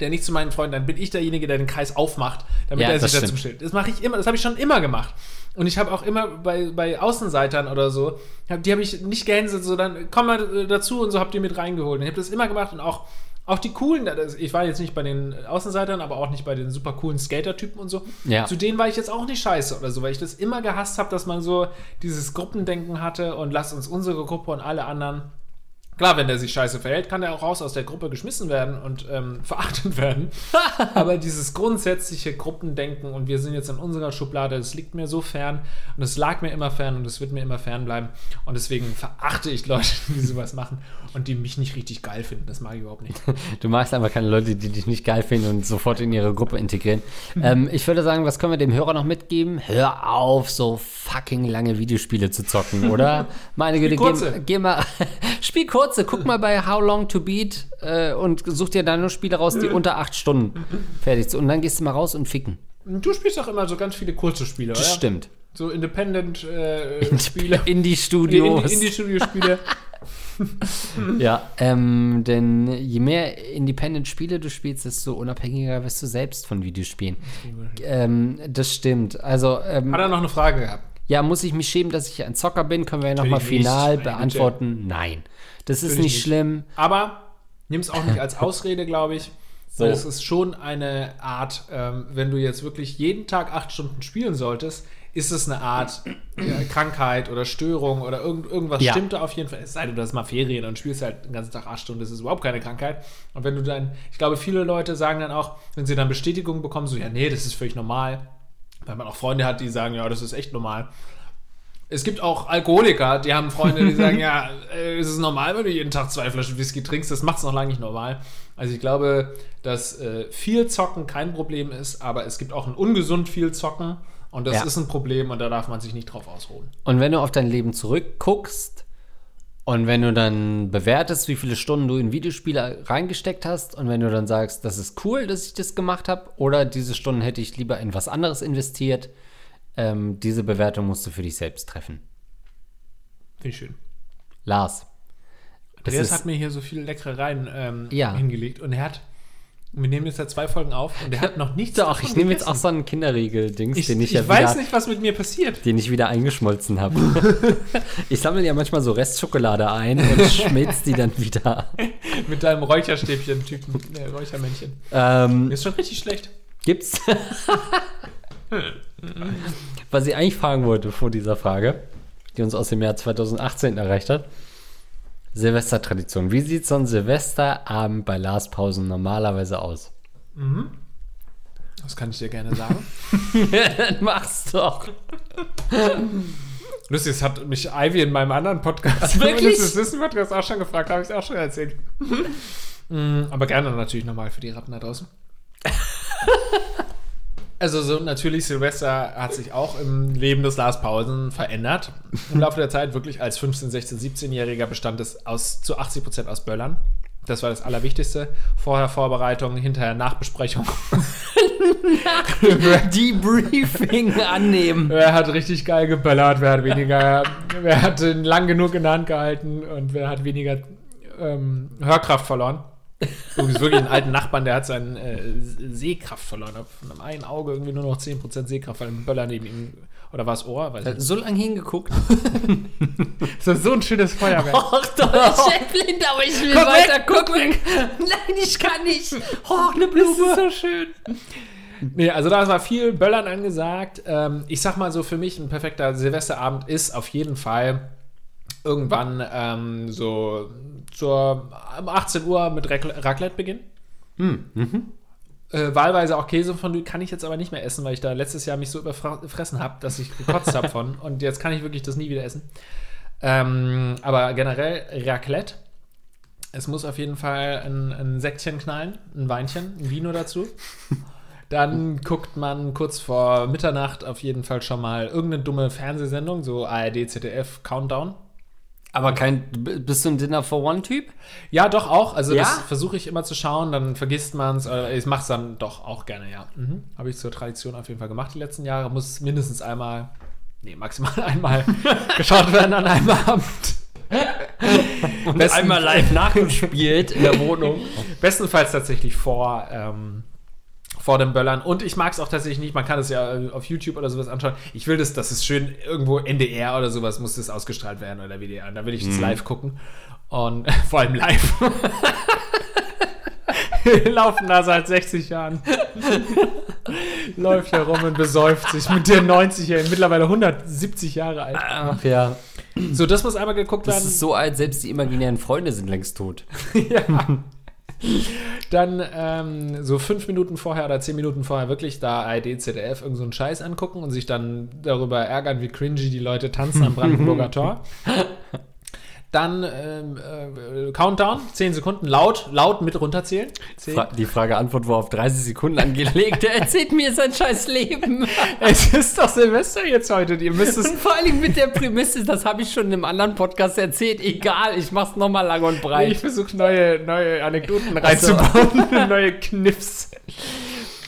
S2: der nicht zu meinen Freunden, dann bin ich derjenige, der den Kreis aufmacht, damit
S1: Ja,
S2: er sich dazu stellt. Das mache ich immer, das habe ich schon immer gemacht. Und ich habe auch immer bei, bei Außenseitern oder so, hab, die habe ich nicht gehänselt, so dann komm mal äh, dazu und so habt ihr mit reingeholt. Und ich habe das immer gemacht und auch, auch die coolen, ich war jetzt nicht bei den Außenseitern, aber auch nicht bei den super coolen Skater-Typen und so.
S1: Ja.
S2: Zu denen war ich jetzt auch nicht scheiße oder so, weil ich das immer gehasst habe, dass man so dieses Gruppendenken hatte und lasst uns unsere Gruppe und alle anderen Klar, wenn der sich scheiße verhält, kann der auch raus aus der Gruppe geschmissen werden und ähm, verachtet werden. Aber dieses grundsätzliche Gruppendenken und wir sind jetzt in unserer Schublade, das liegt mir so fern und es lag mir immer fern und es wird mir immer fern bleiben. Und deswegen verachte ich Leute, die sowas machen und die mich nicht richtig geil finden. Das mag ich überhaupt nicht.
S1: Du magst einfach keine Leute, die dich nicht geil finden und sofort in ihre Gruppe integrieren. Ähm, ich würde sagen, was können wir dem Hörer noch mitgeben? Hör auf, so fucking lange Videospiele zu zocken, oder? Meine Güte, geh, geh mal, spiel kurze, guck mal bei How Long to Beat äh, und such dir da nur Spiele raus, die unter acht Stunden fertig sind. Und dann gehst du mal raus und ficken.
S2: Du spielst doch immer so ganz viele kurze Spiele,
S1: Das
S2: oder?
S1: stimmt.
S2: So Independent-Spiele.
S1: Indie-Studios.
S2: Indie-Studio-Spiele.
S1: Ja, ähm, denn je mehr Independent-Spiele du spielst, desto unabhängiger wirst du selbst von Videospielen. Ähm, das stimmt. Also, ähm,
S2: Hat er noch eine Frage gehabt?
S1: ja, muss ich mich schämen, dass ich ein Zocker bin? Können wir ja nochmal
S2: nicht.
S1: final beantworten? Nein. Das ist nicht
S2: nicht.
S1: schlimm.
S2: Aber nimm es auch nicht als Ausrede, glaube ich.
S1: So.
S2: Weil es ist schon eine Art, ähm, wenn du jetzt wirklich jeden Tag acht Stunden spielen solltest, ist es eine Art äh, Krankheit oder Störung oder irgend, irgendwas
S1: Ja.
S2: stimmt da auf jeden Fall. Es sei denn, du hast mal Ferien und spielst halt den ganzen Tag acht Stunden, das ist überhaupt keine Krankheit. Und wenn du dann, ich glaube, viele Leute sagen dann auch, wenn sie dann Bestätigung bekommen, so, ja, nee, das ist völlig normal. Weil man auch Freunde hat, die sagen, ja, das ist echt normal. Es gibt auch Alkoholiker, die haben Freunde, die sagen, ja, äh, es ist normal, wenn du jeden Tag zwei Flaschen Whisky trinkst, das macht es noch lange nicht normal. Also ich glaube, dass äh, viel Zocken kein Problem ist, aber es gibt auch ein ungesund viel Zocken und das
S1: Ja.
S2: ist ein Problem und da darf man sich nicht drauf ausruhen.
S1: Und wenn du auf dein Leben zurückguckst und wenn du dann bewertest, wie viele Stunden du in Videospiele reingesteckt hast und wenn du dann sagst, das ist cool, dass ich das gemacht habe oder diese Stunden hätte ich lieber in was anderes investiert, ähm, diese Bewertung musst du für dich selbst treffen.
S2: Finde ich schön.
S1: Lars.
S2: Andreas hat mir hier so viele Leckereien ähm,
S1: Ja.
S2: hingelegt und er hat, wir nehmen jetzt ja zwei Folgen auf und er hat noch nichts
S1: Doch, ich nehme jetzt auch so einen Kinderriegel-Dings,
S2: Ich,
S1: den ich,
S2: ich
S1: ja
S2: weiß
S1: wieder,
S2: nicht, was mit mir passiert.
S1: den ich wieder eingeschmolzen habe. ich sammle ja manchmal so Restschokolade ein und schmilzt die dann wieder.
S2: Mit deinem Räucherstäbchen-Typen, äh, Räuchermännchen.
S1: Ähm,
S2: ist schon richtig schlecht.
S1: Gibt's? Was ich eigentlich fragen wollte vor dieser Frage, die uns aus dem Jahr 2018 erreicht hat. Silvestertradition. Wie sieht so ein Silvesterabend bei Lars Pausen normalerweise aus?
S2: Das kann ich dir gerne sagen.
S1: Dann mach's doch.
S2: Lustig, das hat mich Ivy in meinem anderen Podcast,
S1: wirklich?
S2: Das ist Podcast auch schon gefragt, habe ich es auch schon erzählt. Mm, Aber gerne natürlich nochmal für die Ratten da draußen. Also so natürlich, Silvester hat sich auch im Leben des Lars Pausen verändert. Im Laufe der Zeit wirklich als 15-, 16-, 17-Jähriger bestand es aus, zu 80 Prozent aus Böllern. Das war das Allerwichtigste. Vorher Vorbereitung, hinterher Nachbesprechung.
S1: Debriefing annehmen.
S2: Wer hat richtig geil geböllert, wer hat weniger, wer hat ihn lang genug in der Hand gehalten und wer hat weniger ähm, Hörkraft verloren. Übrigens wirklich einen alten Nachbarn, der hat seine äh, Sehkraft verloren. Von einem einen Auge irgendwie nur noch 10% Sehkraft, weil ein Böller neben ihm, oder war es Ohr? Weiß.
S1: So lange hingeguckt.
S2: Das ist so ein schönes Feuerwerk.
S1: Och, doch, ich bin blind, aber ich will
S2: Komm weg,
S1: weiter gucken. Nein, ich kann nicht. Oh, eine Blume.
S2: so schön. Nee, also da war viel Böllern angesagt. Ähm, ich sag mal so, für mich ein perfekter Silvesterabend ist auf jeden Fall irgendwann ähm, so zur um 18 Uhr mit Rac- Raclette beginnen. Äh, wahlweise auch Käsefondue kann ich jetzt aber nicht mehr essen, weil ich da letztes Jahr mich so überfressen habe, dass ich gekotzt habe von. Und jetzt kann ich wirklich das nie wieder essen. Ähm, aber generell Raclette. Es muss auf jeden Fall ein, ein Säckchen knallen, ein Weinchen, ein Vino dazu. Dann guckt man kurz vor Mitternacht auf jeden Fall schon mal irgendeine dumme Fernsehsendung, so ARD, ZDF, Countdown.
S1: Aber kein, bist du ein Dinner for One Typ?
S2: Ja, doch auch. Also
S1: Ja?
S2: das versuche ich immer zu schauen, dann vergisst man es. Ich mache es dann doch auch gerne, ja. Mhm. Habe ich zur Tradition auf jeden Fall gemacht die letzten Jahre. Muss mindestens einmal, nee, maximal einmal geschaut werden an einem Abend.
S1: Und
S2: Besten-
S1: einmal live nachgespielt in der Wohnung.
S2: Bestenfalls tatsächlich vor, ähm, vor dem Böllern. Und ich mag es auch tatsächlich nicht, man kann es ja äh, auf YouTube oder sowas anschauen. Ich will das, das ist schön, irgendwo NDR oder sowas muss das ausgestrahlt werden oder WDR. Da will ich das live gucken. Und vor allem live. Wir laufen da seit 60 Jahren. Läuft herum und besäuft sich mit der 90-Jährigen, mittlerweile 170 Jahre alt.
S1: Ach ja.
S2: So, das muss einmal geguckt
S1: Das
S2: werden.
S1: ist so alt, selbst die imaginären Freunde sind längst tot.
S2: ja. Dann ähm, so fünf Minuten vorher oder zehn Minuten vorher wirklich da ARD, ZDF irgend so einen Scheiß angucken und sich dann darüber ärgern, wie cringy die Leute tanzen am Brandenburger Tor. Dann ähm, äh, Countdown, 10 Sekunden, laut, laut mit runterzählen.
S1: Fra die Frage-Antwort war auf 30 Sekunden angelegt. Er erzählt mir sein scheiß Leben.
S2: Es ist doch Silvester jetzt heute, ihr müsst es
S1: Und vor allem mit der Prämisse, das habe ich schon in einem anderen Podcast erzählt. Egal, ich mach's nochmal lang und
S2: Ich
S1: breit.
S2: versuche neue, neue Anekdoten reinzubauen, neue Kniffs.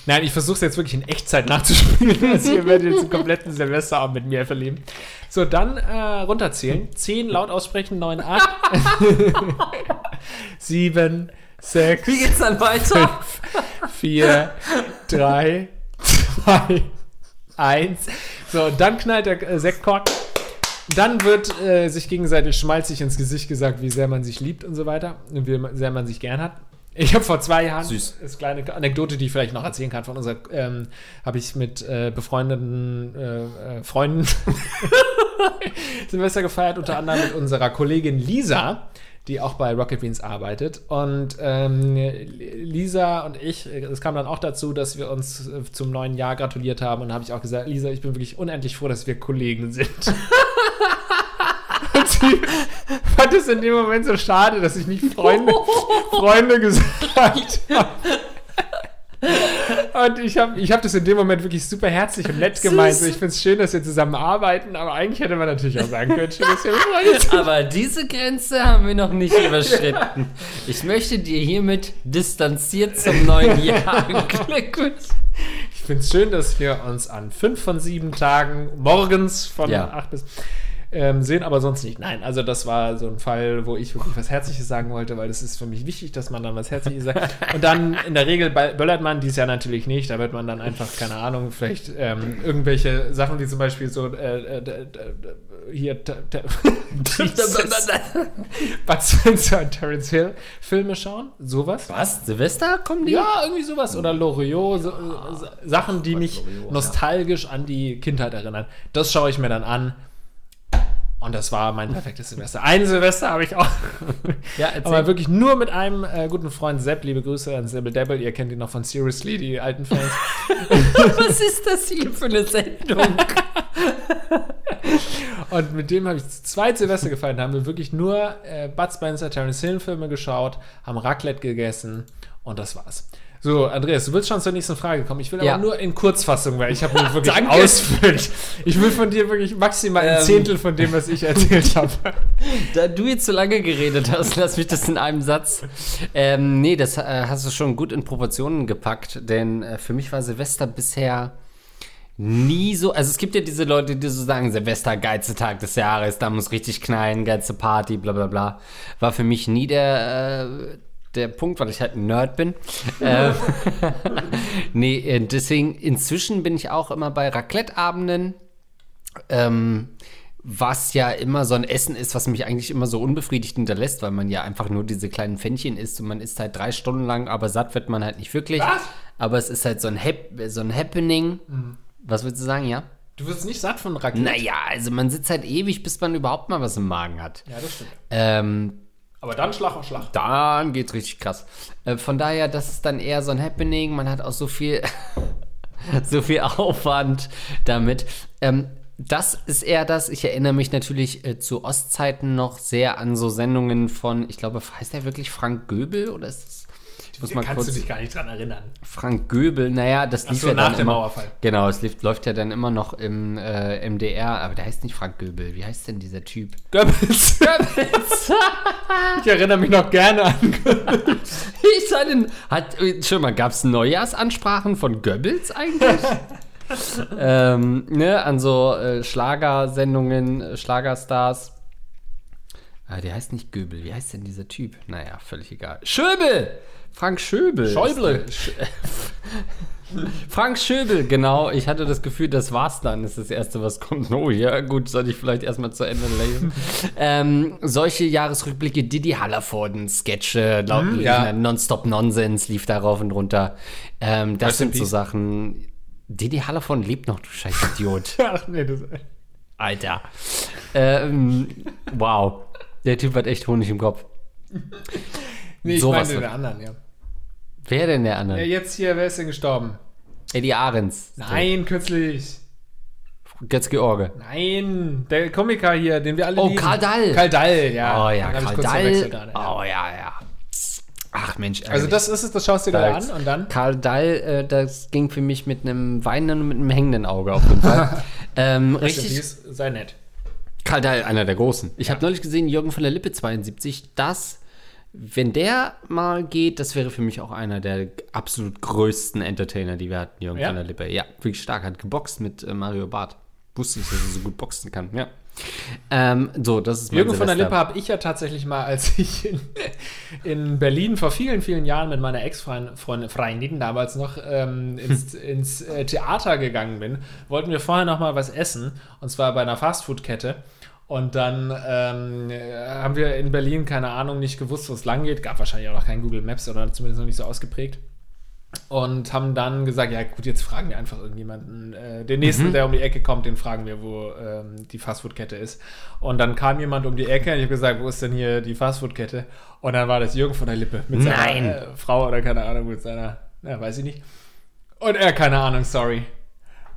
S2: Nein, ich versuche es jetzt wirklich in Echtzeit nachzuspielen. Also ihr werdet jetzt einen kompletten Silvesterabend mit mir verleben. So, dann äh, runterzählen. 10 laut aussprechen, 9, 8, 7, 6,
S1: Wie geht's dann weiter?
S2: 4, 3, 2, 1. So, und dann knallt der äh, Sektkork. Dann wird äh, sich gegenseitig schmalzig ins Gesicht gesagt, wie sehr man sich liebt und so weiter und wie sehr man sich gern hat. Ich habe vor zwei Jahren,
S1: Süß.
S2: das ist eine kleine Anekdote, die ich vielleicht noch erzählen kann von unserer, ähm, habe ich mit äh, befreundeten äh, äh, Freunden Silvester gefeiert, unter anderem mit unserer Kollegin Lisa, die auch bei Rocket Beans arbeitet. Und ähm, Lisa und ich, es kam dann auch dazu, dass wir uns äh, zum neuen Jahr gratuliert haben. Und habe ich auch gesagt, Lisa, ich bin wirklich unendlich froh, dass wir Kollegen sind. sie fand es in dem Moment so schade, dass ich nicht Freunde, Freunde gesagt habe. Und ich habe ich hab das in dem Moment wirklich super herzlich und nett gemeint. Ich finde es schön, dass wir zusammen arbeiten, aber eigentlich hätte man natürlich auch sagen können, schön, dass wir befreundet sind.
S1: Aber diese Grenze haben wir noch nicht überschritten. Ich möchte dir hiermit distanziert zum neuen Jahr Glückwunsch.
S2: Ich finde es schön, dass wir uns an fünf von sieben Tagen morgens von
S1: Ja.
S2: acht bis ähm, sehen, aber sonst nicht. Nein, also das war so ein Fall, wo ich wirklich was Herzliches sagen wollte, weil das ist für mich wichtig, dass man dann was Herzliches sagt. Und dann in der Regel böllert man dies Jahr natürlich nicht. Da wird man dann einfach, keine Ahnung, vielleicht ähm, irgendwelche Sachen, wie zum Beispiel so äh, äh, hier Bud Spencer und Terence Hill Filme schauen. Sowas.
S1: Was? Silvester kommen die?
S2: Ja, irgendwie sowas. Oder Loriot, so, äh, Sachen, die mich nostalgisch an die Kindheit erinnern. Das schaue ich mir dann an. Und das war mein perfektes Silvester. Ein Silvester habe ich auch.
S1: Ja, erzähl.
S2: Aber wirklich nur mit einem äh, guten Freund Sepp. Liebe Grüße an Sebel Devil. Ihr kennt ihn noch von Seriously, die alten Fans.
S1: Was ist das hier für eine Sendung?
S2: Und mit dem habe ich zwei Silvester gefeiert. Da haben wir wirklich nur äh, Bud Spencer, Terence Hill Filme geschaut, haben Raclette gegessen und das war's. So, Andreas, du willst schon zur nächsten Frage kommen. Ich will
S1: Ja.
S2: aber nur in Kurzfassung, weil ich habe mir wirklich ausführlich. Ich will von dir wirklich maximal ein
S1: Ähm.
S2: Zehntel von dem, was ich erzählt habe.
S1: Da du jetzt so lange geredet hast, lass mich das in einem Satz. Ähm, nee, das äh, hast du schon gut in Proportionen gepackt, denn äh, für mich war Silvester bisher nie so. Also es gibt ja diese Leute, die so sagen, Silvester, geilste Tag des Jahres, da muss richtig knallen, geilste Party, bla bla bla. War für mich nie der, äh, der Punkt, weil ich halt ein Nerd bin. ähm, nee, äh, deswegen, inzwischen bin ich auch immer bei Raclette-Abenden. Ähm, was ja immer so ein Essen ist, was mich eigentlich immer so unbefriedigt hinterlässt, weil man ja einfach nur diese kleinen Pfännchen isst und man isst halt drei Stunden lang, aber satt wird man halt nicht wirklich.
S2: Was?
S1: Aber es ist halt so ein, Hap so ein Happening. Was würdest du sagen, ja?
S2: Du wirst nicht satt von Raclette.
S1: Naja, also man sitzt halt ewig, bis man überhaupt mal was im Magen hat.
S2: Ja, das stimmt.
S1: Ähm,
S2: Aber dann Schlag auf Schlag.
S1: dann geht's richtig krass. Äh, von daher, das ist dann eher so ein Happening. Man hat auch so viel, so viel Aufwand damit. Ähm, das ist eher das. Ich erinnere mich natürlich äh, zu Ostzeiten noch sehr an so Sendungen von, ich glaube, heißt der wirklich Frank Göbel oder ist das? Muss mal
S2: Kannst
S1: kurz.
S2: du dich gar nicht dran erinnern.
S1: Frank Göbel, naja, das lief
S2: so,
S1: ja
S2: nach
S1: dann
S2: dem
S1: immer,
S2: Mauerfall.
S1: Genau, es lief, läuft ja dann immer noch im äh, MDR, aber der heißt nicht Frank Göbel. Wie heißt denn dieser Typ?
S2: Goebbels. ich erinnere mich noch gerne an
S1: Ich seinen, hat, schon mal, gab es Neujahrsansprachen von Goebbels eigentlich? ähm, ne, an so äh, Schlagersendungen, äh, Schlagerstars. Ah, der heißt nicht Göbel. Wie heißt denn dieser Typ? Naja, völlig egal. Schöbel! Frank Schöbel.
S2: Schäuble.
S1: Frank Schöbel, genau. Ich hatte das Gefühl, das war's dann. Das ist das Erste, was kommt. Oh ja, gut, soll ich vielleicht erstmal zu Ende lesen. ähm, solche Jahresrückblicke, Didi Hallervorden, Sketche, laut,
S2: Hm, ja.
S1: Nonstop Nonsens lief da rauf und runter. Ähm, das
S2: Rest in
S1: sind so. Sachen. Didi Hallervorden lebt noch, du scheiß Idiot.
S2: Ach nee, das,
S1: Alter. ähm, wow. Der Typ hat echt Honig im Kopf.
S2: Nee ich
S1: Sowas
S2: meine den anderen, ja.
S1: Wer denn der andere?
S2: ja. Jetzt hier, wer ist denn gestorben?
S1: Eddie Ahrens.
S2: Nein, kürzlich.
S1: Götz George.
S2: Nein, der Komiker hier, den wir alle
S1: Oh,
S2: lieben.
S1: Karl Dall.
S2: Karl Dall, ja.
S1: Oh ja, Karl Dall.
S2: gerade, ja.
S1: Oh ja, ja. Ach Mensch.
S2: Also
S1: ärgerlich.
S2: das ist es, das schaust du dir da
S1: Salz.
S2: an und dann?
S1: Karl Dall, äh, das ging für mich mit einem weinenden und mit einem hängenden Auge auf jeden Fall. ähm, richtig.
S2: Sei nett.
S1: Karl Dall, einer der Großen. Ich
S2: Ja.
S1: habe neulich gesehen, Jürgen von der Lippe 72, das, wenn der mal geht, das wäre für mich auch einer der absolut größten Entertainer, die wir hatten, Jürgen
S2: Ja?
S1: von der Lippe. Ja, wirklich stark. Hat geboxt mit äh, Mario Barth. Wusste ich, dass er so gut boxen kann, ja. Ähm, so, das ist
S2: Jürgen von der. Lippe habe ich ja tatsächlich mal, als ich in, in Berlin vor vielen, vielen Jahren mit meiner Ex-Freundin Freundin damals noch ähm, ins, ins äh, Theater gegangen bin, wollten wir vorher noch mal was essen und zwar bei einer Fastfood-Kette. Und dann ähm, haben wir in Berlin, keine Ahnung, nicht gewusst, wo es lang geht. Gab wahrscheinlich auch noch kein Google Maps oder zumindest noch nicht so ausgeprägt. Und haben dann gesagt, ja gut, jetzt fragen wir einfach irgendjemanden. Äh, den nächsten,
S1: Mhm.
S2: der um die Ecke kommt, den fragen wir, wo ähm, die Fastfood-Kette ist. Und dann kam jemand um die Ecke und ich habe gesagt, wo ist denn hier die Fastfood-Kette? Und dann war das Jürgen von der Lippe mit seiner
S1: Nein.
S2: Äh, Frau oder keine Ahnung, mit seiner, ja, weiß ich nicht. Und er, keine Ahnung, sorry.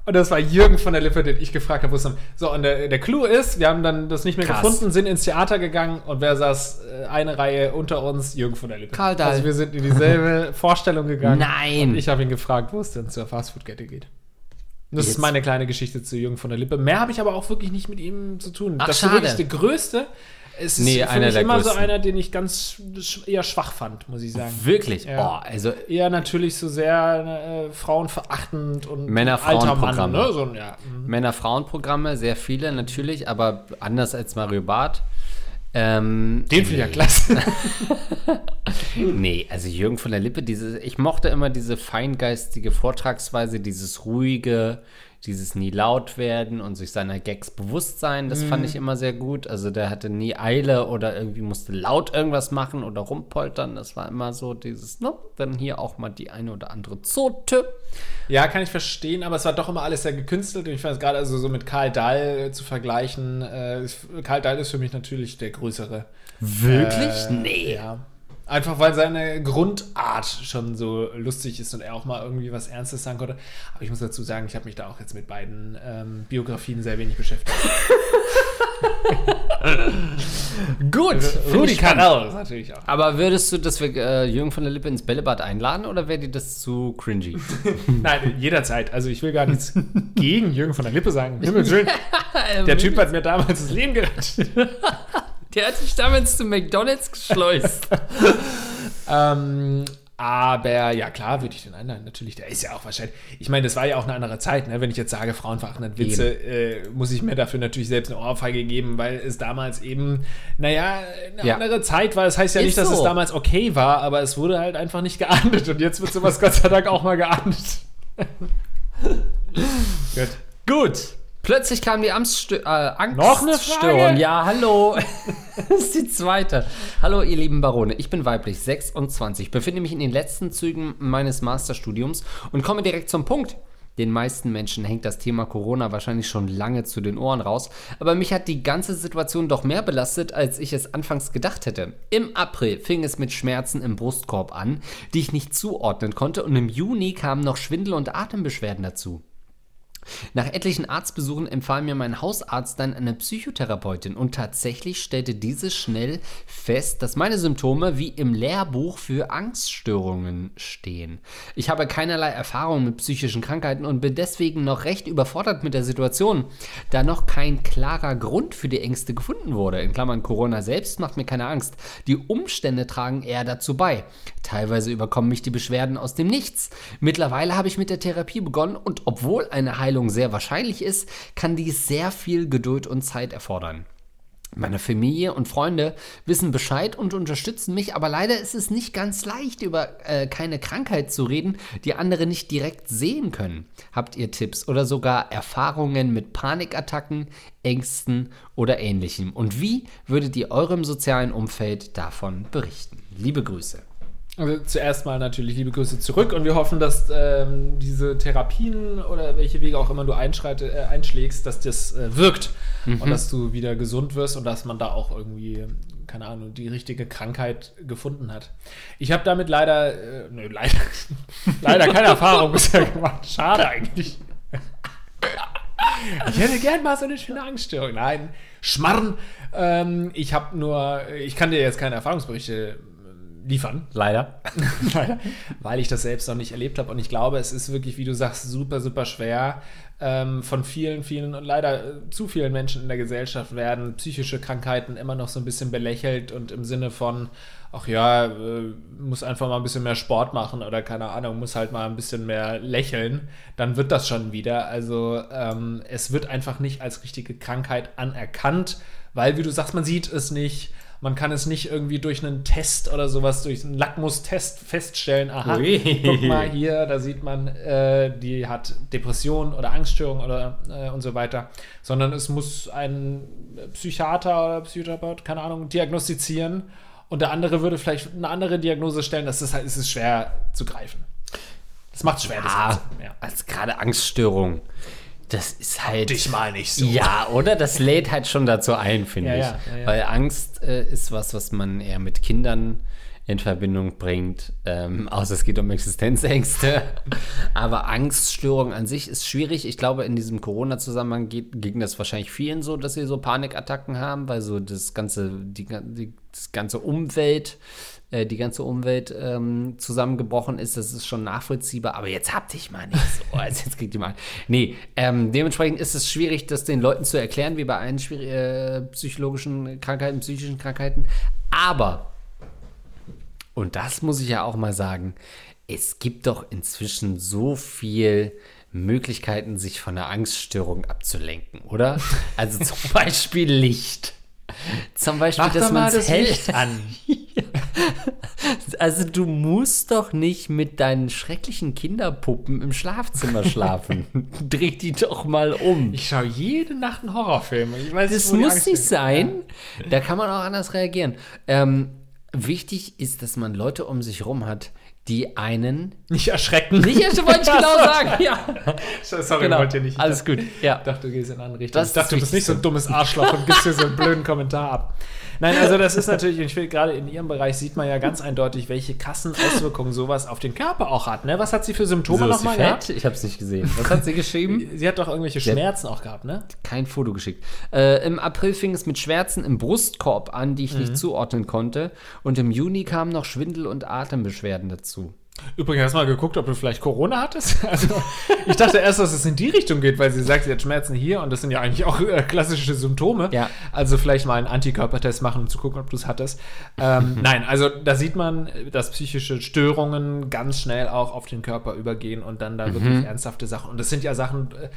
S2: Und das war Jürgen von der Lippe, den ich gefragt habe, wo es dann. So, und der, der Clou ist, wir haben dann das nicht mehr
S1: Krass.
S2: gefunden, sind ins Theater gegangen und wer saß äh, eine Reihe unter uns? Jürgen von der Lippe.
S1: Karl Dahl.
S2: Also wir sind in dieselbe Vorstellung gegangen.
S1: Nein.
S2: Und ich habe ihn gefragt, wo es denn zur Fastfood-Kette geht. Und Das
S1: Jetzt-
S2: ist meine kleine Geschichte zu Jürgen von der Lippe. Mehr habe ich aber auch wirklich nicht mit ihm zu tun.
S1: Ach,
S2: das ist
S1: schade.
S2: wirklich der größte. Es ist
S1: Nee,
S2: für mich immer so
S1: größten.
S2: einer, den ich ganz eher schwach fand, muss ich sagen.
S1: Wirklich?
S2: Ja.
S1: Oh, also
S2: Eher natürlich so sehr äh, frauenverachtend und
S1: Männer-Frauen-Programme.
S2: Ne? So, ja. mhm.
S1: Männer-Frauen-Programme, sehr viele natürlich, aber anders als Mario Barth. Ähm,
S2: Den finde ich ja klasse.
S1: Nee, also Jürgen von der Lippe, diese, ich mochte immer diese feingeistige Vortragsweise, dieses ruhige, dieses nie laut werden und sich seiner Gags bewusst sein, das fand ich immer sehr gut. Also der hatte nie Eile oder irgendwie musste laut irgendwas machen oder rumpoltern. Das war immer so dieses, ne, dann hier auch mal die eine oder andere Zote.
S2: ja, kann ich verstehen, aber es war doch immer alles sehr gekünstelt. Und ich fand es gerade also so mit Karl Dahl äh, zu vergleichen. Äh, Karl Dahl ist für mich natürlich der größere.
S1: Wirklich?
S2: Äh,
S1: nee.
S2: Ja. Einfach weil seine Grundart schon so lustig ist und er auch mal irgendwie was Ernstes sagen konnte. Aber ich muss dazu sagen, ich habe mich da auch jetzt mit beiden ähm, Biografien sehr wenig beschäftigt.
S1: Gut,
S2: Rudi Carell natürlich auch.
S1: Aber würdest du, dass wir äh, Jürgen von der Lippe ins Bällebad einladen oder wäre dir das zu cringy?
S2: Nein, jederzeit. Also ich will gar nichts gegen Jürgen von der Lippe sagen. Himmels Willen. Der Typ hat mir damals das Leben gerettet.
S1: Der hat dich damals zu McDonalds geschleust.
S2: Ähm, aber ja, klar, würde ich den einladen. Natürlich, der ist ja auch wahrscheinlich. Ich meine, das war ja auch eine andere Zeit, ne? Wenn ich jetzt sage, frauenverachtende Witze, äh, muss ich mir dafür natürlich selbst eine Ohrfeige geben, weil es damals eben, naja, eine
S1: Ja.
S2: andere Zeit war. Das heißt ja
S1: Ist
S2: nicht, dass es
S1: so.
S2: damals okay war, aber es wurde halt einfach nicht geahndet. Und jetzt wird sowas Gott sei Dank auch mal geahndet. Gut.
S1: Gut. Plötzlich kam die Amtsstö äh, Angststörung.
S2: Noch eine Frage?
S1: Ja, hallo. das ist die zweite. Hallo, ihr lieben Barone. Ich bin weiblich, 26, befinde mich in den letzten Zügen meines Masterstudiums und komme direkt zum Punkt. Den meisten Menschen hängt das Thema Corona wahrscheinlich schon lange zu den Ohren raus, aber mich hat die ganze Situation doch mehr belastet, als ich es anfangs gedacht hätte. Im April fing es mit Schmerzen im Brustkorb an, die ich nicht zuordnen konnte, und im Juni kamen noch Schwindel und Atembeschwerden dazu. Nach etlichen Arztbesuchen empfahl mir mein Hausarzt dann eine Psychotherapeutin und tatsächlich stellte diese schnell fest, dass meine Symptome wie im Lehrbuch für Angststörungen stehen. Ich habe keinerlei Erfahrung mit psychischen Krankheiten und bin deswegen noch recht überfordert mit der Situation, da noch kein klarer Grund für die Ängste gefunden wurde. In Klammern Corona selbst macht mir keine Angst. Die Umstände tragen eher dazu bei. Teilweise überkommen mich die Beschwerden aus dem Nichts. Mittlerweile habe ich mit der Therapie begonnen und obwohl eine Heilung sehr wahrscheinlich ist, kann dies sehr viel Geduld und Zeit erfordern. Meine Familie und Freunde wissen Bescheid und unterstützen mich, aber leider ist es nicht ganz leicht, über äh, keine Krankheit zu reden, die andere nicht direkt sehen können. Habt ihr Tipps oder sogar Erfahrungen mit Panikattacken, Ängsten oder ähnlichem? Und wie würdet ihr eurem sozialen Umfeld davon berichten? Liebe Grüße.
S2: Also zuerst mal natürlich liebe Grüße zurück und wir hoffen, dass ähm, diese Therapien oder welche Wege auch immer du äh, einschlägst, dass das äh, wirkt und dass du wieder gesund wirst und dass man da auch irgendwie, keine Ahnung, die richtige Krankheit gefunden hat. Ich habe damit leider, äh, nö, leider, leider keine Erfahrung bisher gemacht. Schade eigentlich. Ich hätte gern mal so eine schöne Angststörung. Nein, Schmarrn. Ähm, ich habe nur, ich kann dir jetzt keine Erfahrungsberichte liefern.
S1: Leider.
S2: Leider, weil ich das selbst noch nicht erlebt habe. Und ich glaube, es ist wirklich, wie du sagst, super, super schwer. Ähm, von vielen, vielen und leider äh, zu vielen Menschen in der Gesellschaft werden psychische Krankheiten immer noch so ein bisschen belächelt und im Sinne von, ach ja, äh, muss einfach mal ein bisschen mehr Sport machen oder keine Ahnung, muss halt mal ein bisschen mehr lächeln, dann wird das schon wieder. Also ähm, es wird einfach nicht als richtige Krankheit anerkannt, weil, wie du sagst, man sieht es nicht Man kann es nicht irgendwie durch einen Test oder sowas, durch einen Lackmustest feststellen. Aha,
S1: Ui.
S2: guck mal hier, da sieht man, äh, die hat Depression oder Angststörung oder äh, und so weiter. Sondern es muss ein Psychiater oder Psychotherapeut, keine Ahnung, diagnostizieren. Und der andere würde vielleicht eine andere Diagnose stellen. Das ist halt, es ist schwer zu greifen. Das macht schwer, das
S1: Ah,
S2: Ganze. Ja.
S1: als gerade Angststörung. Das ist halt.
S2: Dich mal nicht so.
S1: Ja, oder? Das lädt halt schon dazu ein, finde
S2: Ja,
S1: ich.
S2: ja, ja, ja.
S1: Weil Angst äh, ist was, was man eher mit Kindern in Verbindung bringt, ähm, außer es geht um Existenzängste. Aber Angststörung an sich ist schwierig. Ich glaube, in diesem Corona-Zusammenhang geht, ging das wahrscheinlich vielen so, dass sie so Panikattacken haben, weil so das ganze, die, die das ganze Umwelt, äh, die ganze Umwelt ähm, zusammengebrochen ist. Das ist schon nachvollziehbar. Aber jetzt hab dich mal nicht so. Also jetzt kriegt die mal. Nee, ähm, dementsprechend ist es schwierig, das den Leuten zu erklären, wie bei allen äh, psychologischen Krankheiten, psychischen Krankheiten. Aber und das muss ich ja auch mal sagen, es gibt doch inzwischen so viel Möglichkeiten, sich von einer Angststörung abzulenken, oder? Also zum Beispiel Licht. Zum Beispiel,
S2: Mach
S1: dass man
S2: das. Licht an.
S1: Also du musst doch nicht mit deinen schrecklichen Kinderpuppen im Schlafzimmer schlafen. Dreh die doch mal um.
S2: Ich schaue jede Nacht einen Horrorfilm. Ich weiß
S1: Das muss
S2: Angst
S1: nicht
S2: ist.
S1: sein. Da kann man auch anders reagieren. Ähm, wichtig ist, dass man Leute um sich rum hat, die einen
S2: Nicht erschrecken.
S1: Nicht, das wollte ich genau sagen. Ja,
S2: Sorry,
S1: genau.
S2: wollte nicht. Ich
S1: Alles gut. Ja.
S2: Ich dachte, du gehst in eine andere Richtung.
S1: Das
S2: ich dachte, du bist nicht so ein dummes Arschloch und gibst dir so einen blöden Kommentar ab. Nein, also das ist natürlich, ich finde, gerade in ihrem Bereich sieht man ja ganz eindeutig, welche krassen Auswirkungen sowas auf den Körper auch hat. Ne? Was hat sie für Symptome
S1: So, sie
S2: nochmal gehabt?
S1: Ich habe es nicht gesehen. Was hat sie geschrieben?
S2: Sie hat doch irgendwelche Schmerzen auch gehabt, ne?
S1: Kein Foto geschickt. Äh, Im April fing es mit Schmerzen im Brustkorb an, die ich
S2: Mhm.
S1: nicht zuordnen konnte. Und im Juni kamen noch Schwindel und Atembeschwerden dazu.
S2: Übrigens, hast du mal geguckt, ob du vielleicht Corona hattest? Also, ich dachte erst, dass es in die Richtung geht, weil sie sagt, sie hat Schmerzen hier und das sind ja eigentlich auch äh, klassische Symptome.
S1: Ja.
S2: Also vielleicht mal einen Antikörpertest machen, um zu gucken, ob du es hattest. Ähm, nein, also da sieht man, dass psychische Störungen ganz schnell auch auf den Körper übergehen und dann da
S1: Mhm.
S2: wirklich ernsthafte Sachen. Und das sind ja Sachen, äh,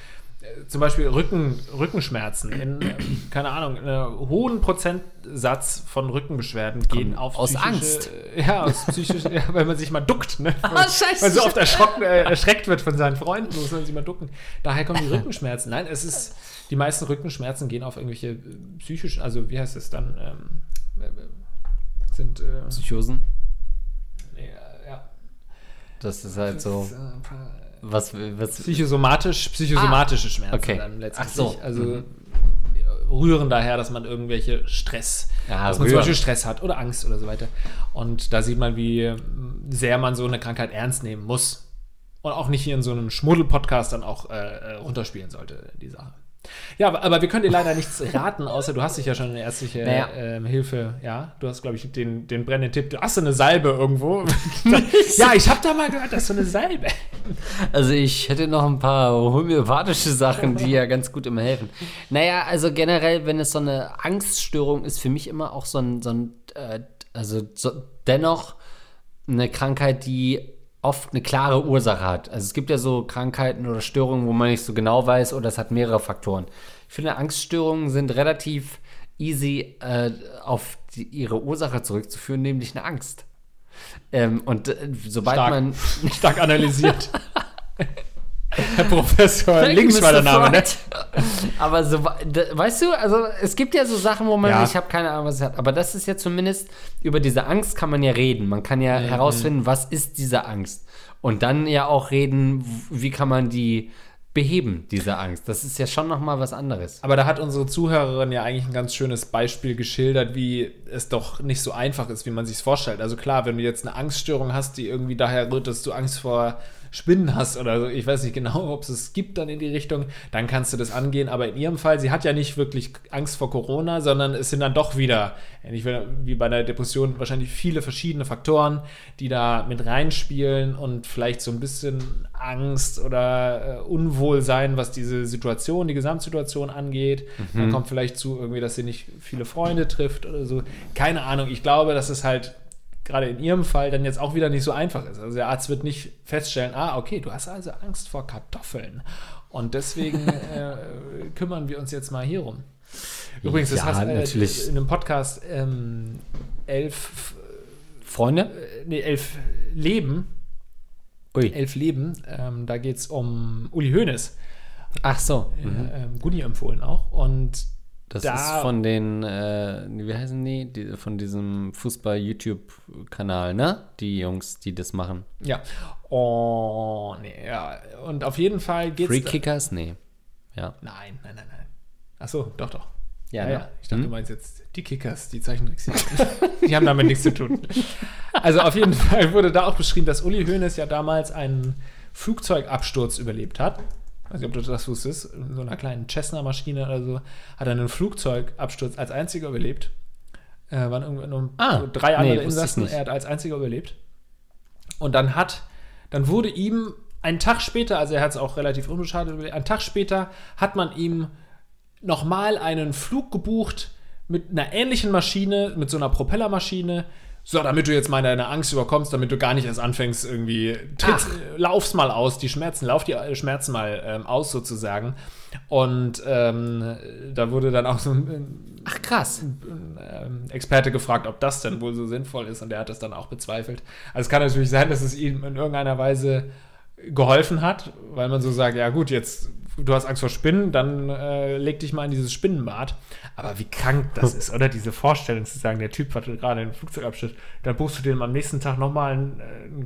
S2: zum Beispiel Rücken, Rückenschmerzen. In, äh, keine Ahnung, einen hohen Prozentsatz von Rückenbeschwerden gehen auf
S1: aus Angst.
S2: Ja, aus psychische, ja, weil man sich mal duckt. Ne?
S1: Ah, scheiße.
S2: Weil so oft erschrocken, äh, erschreckt wird von seinen Freunden, muss man sich mal ducken. Daher kommen die Rückenschmerzen. Nein, es ist, die meisten Rückenschmerzen gehen auf irgendwelche äh, psychischen, also wie heißt es dann, ähm, äh, sind, äh,
S1: Psychosen?
S2: äh, ja.
S1: Das ist halt so.
S2: Äh,
S1: Was, was
S2: Psychosomatisch, psychosomatische Schmerzen
S1: okay.
S2: dann letztlich.
S1: Ach so.
S2: Also
S1: Mhm.
S2: rühren daher, dass man irgendwelche Stress,
S1: Ja,
S2: dass man zum. Beispiel Stress hat oder Angst oder so weiter. Und da sieht man, wie sehr man so eine Krankheit ernst nehmen muss. Und auch nicht hier in so einem Schmuddel-Podcast dann auch äh, äh, runterspielen sollte, die Sache. Ja, aber, wir können dir leider nichts raten, außer du hast dich ja schon eine ärztliche
S1: Naja.
S2: ähm, Hilfe, ja. Du hast, glaube ich, den, den brennenden Tipp. Du hast du eine Salbe irgendwo? ja, ich habe da mal gehört, dass du eine Salbe.
S1: Also ich hätte noch ein paar homöopathische Sachen, die ja ganz gut immer helfen. Naja, also generell, wenn es so eine Angststörung ist, für mich immer auch so ein, so ein äh, also so, dennoch eine Krankheit, die oft eine klare Ursache hat. Also es gibt ja so Krankheiten oder Störungen, wo man nicht so genau weiß, oder es hat mehrere Faktoren. Ich finde, Angststörungen sind relativ easy äh, auf die, ihre Ursache zurückzuführen, nämlich eine Angst. Ähm, und äh, sobald
S2: Stark.
S1: man
S2: Stark analysiert. Herr Professor,
S1: Thank
S2: links war der. Name, ne?
S1: Aber so, weißt du, also es gibt ja so Sachen, wo man,
S2: Ja.
S1: ich habe keine Ahnung, was es hat, aber das ist ja zumindest, über diese Angst kann man ja reden. Man kann ja herausfinden, was ist diese Angst. Und dann ja auch reden, wie kann man die beheben, diese Angst. Das ist ja schon nochmal was anderes.
S2: Aber da hat unsere Zuhörerin ja eigentlich ein ganz schönes Beispiel geschildert, wie es doch nicht so einfach ist, wie man sich vorstellt. Also klar, wenn du jetzt eine Angststörung hast, die irgendwie daher rührt, dass du Angst vor Spinnen hast oder so, ich weiß nicht genau, ob es es gibt dann in die Richtung, dann kannst du das angehen. Aber in ihrem Fall, sie hat ja nicht wirklich Angst vor Corona, sondern es sind dann doch wieder, ähnlich wie bei der Depression, wahrscheinlich viele verschiedene Faktoren, die da mit reinspielen und vielleicht so ein bisschen Angst oder äh, Unwohlsein, was diese Situation, die Gesamtsituation angeht. Dann kommt vielleicht zu irgendwie, dass sie nicht viele Freunde trifft oder so. Keine Ahnung. Ich glaube, dass es halt gerade in ihrem Fall dann jetzt auch wieder nicht so einfach ist. Also der Arzt wird nicht feststellen, ah, okay, du hast also Angst vor Kartoffeln. Und deswegen äh, kümmern wir uns jetzt mal hier rum. Übrigens, das
S1: Ja,
S2: heißt äh,
S1: natürlich.
S2: in einem Podcast ähm, elf,
S1: Freunde?
S2: äh, nee, elf Leben,
S1: Ui.
S2: elf Leben, ähm, da geht es um Uli Hoeneß,
S1: Ach so.
S2: ähm, Guni empfohlen auch. Und
S1: Das
S2: da-
S1: ist von den, äh, wie heißen die? die von diesem Fußball-YouTube-Kanal, ne? Die Jungs, die das machen.
S2: ja, oh, nee, ja. Und auf jeden Fall geht
S1: Free. Kickers? Nee. Ja.
S2: Nein, nein, nein, nein. Achso, doch, doch.
S1: Ja,
S2: Ja, ja.
S1: ne?
S2: Ich dachte,
S1: Hm?
S2: du meinst jetzt die Kickers, die Zeichentrickserien. die haben damit nichts zu tun. Also auf jeden Fall wurde da auch beschrieben, dass Uli Hoeneß ja damals einen Flugzeugabsturz überlebt hat. Ich weiß nicht, ob du das wusstest. In so einer kleinen Cessna-Maschine oder so hat er einen Flugzeugabsturz als einziger überlebt. Äh, waren irgendwie nur
S1: Ah,
S2: so drei
S1: nee,
S2: andere
S1: ich
S2: Insassen. Er hat als einziger überlebt. Und dann hat, dann wurde ihm einen Tag später, also er hat es auch relativ unbeschadet überlebt, einen Tag später hat man ihm nochmal einen Flug gebucht mit einer ähnlichen Maschine, mit so einer Propellermaschine. So, damit du jetzt mal deine Angst überkommst, damit du gar nicht erst anfängst, irgendwie, tritt,
S1: Ach.
S2: lauf's mal aus, die Schmerzen, lauf die äh, Schmerzen mal ähm, aus sozusagen. Und ähm, da wurde dann auch so ein,
S1: Ach, krass.
S2: ein ähm, Experte gefragt, ob das denn wohl so sinnvoll ist und der hat das dann auch bezweifelt. Also es kann natürlich sein, dass es ihm in irgendeiner Weise geholfen hat, weil man so sagt, ja gut, jetzt du hast Angst vor Spinnen, dann äh, leg dich mal in dieses Spinnenbad. Aber wie krank das ist, oder? Diese Vorstellung zu sagen, der Typ hatte gerade einen Flugzeugabschnitt, dann buchst du dem am nächsten Tag nochmal einen, äh,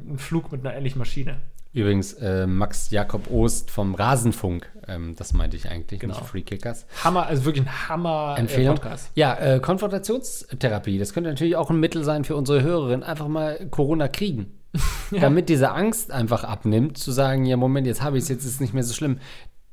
S2: einen Flug mit einer ähnlichen Maschine.
S1: Übrigens, äh, Max Jakob Ost vom Rasenfunk, ähm, das meinte ich eigentlich,
S2: Genau.
S1: nicht Free Kickers.
S2: Hammer, also wirklich ein Hammer äh,
S1: Empfehlung.
S2: Podcast.
S1: Ja, äh, Konfrontationstherapie, das könnte natürlich auch ein Mittel sein für unsere Hörerin, einfach mal Corona kriegen. Damit diese Angst einfach abnimmt, zu sagen, ja, Moment, jetzt habe ich es, jetzt ist es nicht mehr so schlimm.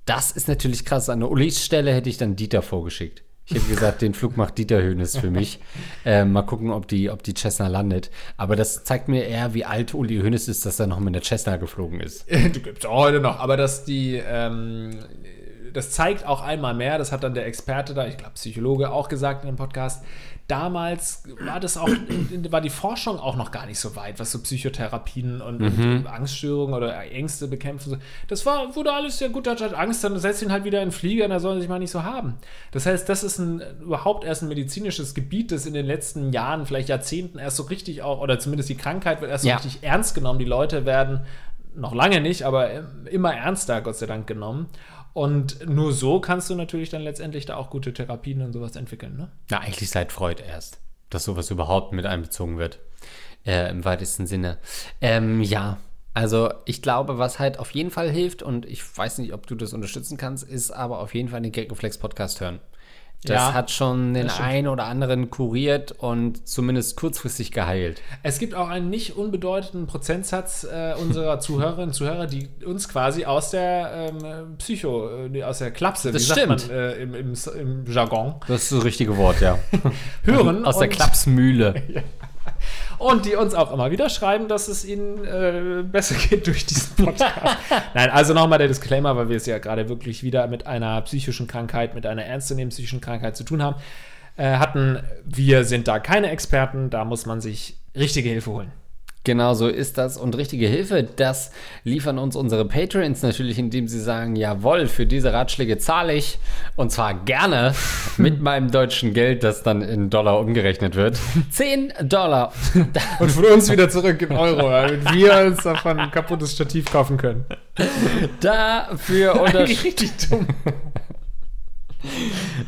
S1: Das ist natürlich krass. An der Ulis Stelle hätte ich dann Dieter vorgeschickt. Ich hätte gesagt, den Flug macht Dieter Höhnes für mich. Äh, mal gucken, ob die, ob die Cessna landet. Aber das zeigt mir eher, wie alt Uli Hoeneß ist, dass er noch mit der Cessna geflogen ist.
S2: die gibt es auch heute noch, aber dass die, ähm, das zeigt auch einmal mehr, das hat dann der Experte da, ich glaube Psychologe, auch gesagt in dem Podcast. Damals war das auch, war die Forschung auch noch gar nicht so weit, was so Psychotherapien und, und Angststörungen oder Ängste bekämpfen. Das war, wurde alles ja gut, der hat Angst, dann setzt ihn halt wieder in den Flieger, da sollen sie sich mal nicht so haben. Das heißt, das ist ein, überhaupt erst ein medizinisches Gebiet, das in den letzten Jahren, vielleicht Jahrzehnten erst so richtig auch, oder zumindest die Krankheit wird erst so
S1: Ja.
S2: richtig ernst genommen. Die Leute werden noch lange nicht, aber immer ernster, Gott sei Dank, genommen. Und nur so kannst du natürlich dann letztendlich da auch gute Therapien und sowas entwickeln. Ne?
S1: Na, eigentlich seit Freud erst, dass sowas überhaupt mit einbezogen wird. Äh, Im weitesten Sinne. Ähm, ja, also ich glaube, was halt auf jeden Fall hilft, und ich weiß nicht, ob du das unterstützen kannst, ist aber auf jeden Fall den Gagreflex Podcast hören. Das
S2: Ja,
S1: hat schon den einen oder anderen kuriert und zumindest kurzfristig geheilt.
S2: Es gibt auch einen nicht unbedeutenden Prozentsatz äh, unserer Zuhörerinnen und Zuhörer, die uns quasi aus der ähm, Psycho, äh, aus der Klapse,
S1: Das
S2: wie sagt
S1: stimmt.
S2: man äh, im, im, im Jargon,
S1: Das ist das richtige Wort, ja.
S2: hören.
S1: Aus der Klapsmühle.
S2: Und die uns auch immer wieder schreiben, dass es ihnen äh, besser geht durch diesen Podcast. Nein, also nochmal der Disclaimer, weil wir es ja gerade wirklich wieder mit einer psychischen Krankheit, mit einer ernstzunehmenden psychischen Krankheit zu tun haben, äh, hatten. Wir sind da keine Experten, da muss man sich richtige Hilfe holen.
S1: Genau so ist das. Und richtige Hilfe, das liefern uns unsere Patreons natürlich, indem sie sagen, jawohl, für diese Ratschläge zahle ich. Und zwar gerne mit meinem deutschen Geld, das dann in Dollar umgerechnet wird. 10 Dollar.
S2: Und von uns wieder zurück in Euro, damit wir uns davon ein kaputtes Stativ kaufen können.
S1: Dafür, unter
S2: richtig dumm.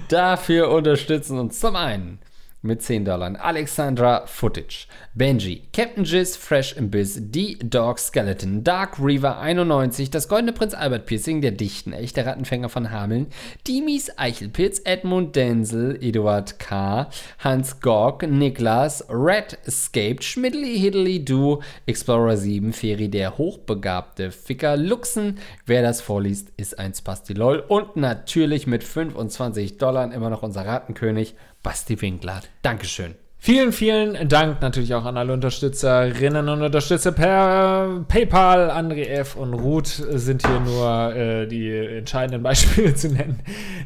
S1: dafür unterstützen uns zum einen mit 10 Dollar. Alexandra Footage, Benji, Captain Jizz, Fresh im Biss, Die Dog Skeleton, Dark Reaver 91, das Goldene Prinz Albert Piercing, der dichten echte Rattenfänger von Hameln, Dimis Eichelpitz, Edmund Denzel, Eduard K., Hans Gorg, Niklas, Red Escaped, Schmidli Hiddly Du, Explorer 7, Feri der hochbegabte Ficker, Luxen, wer das vorliest, ist ein Spastilol und natürlich mit 25 Dollar immer noch unser Ratenkönig, Basti Winkler. Dankeschön.
S2: Vielen, vielen Dank natürlich auch an alle Unterstützerinnen und Unterstützer per PayPal. André F. und Ruth sind hier nur äh, die entscheidenden Beispiele zu nennen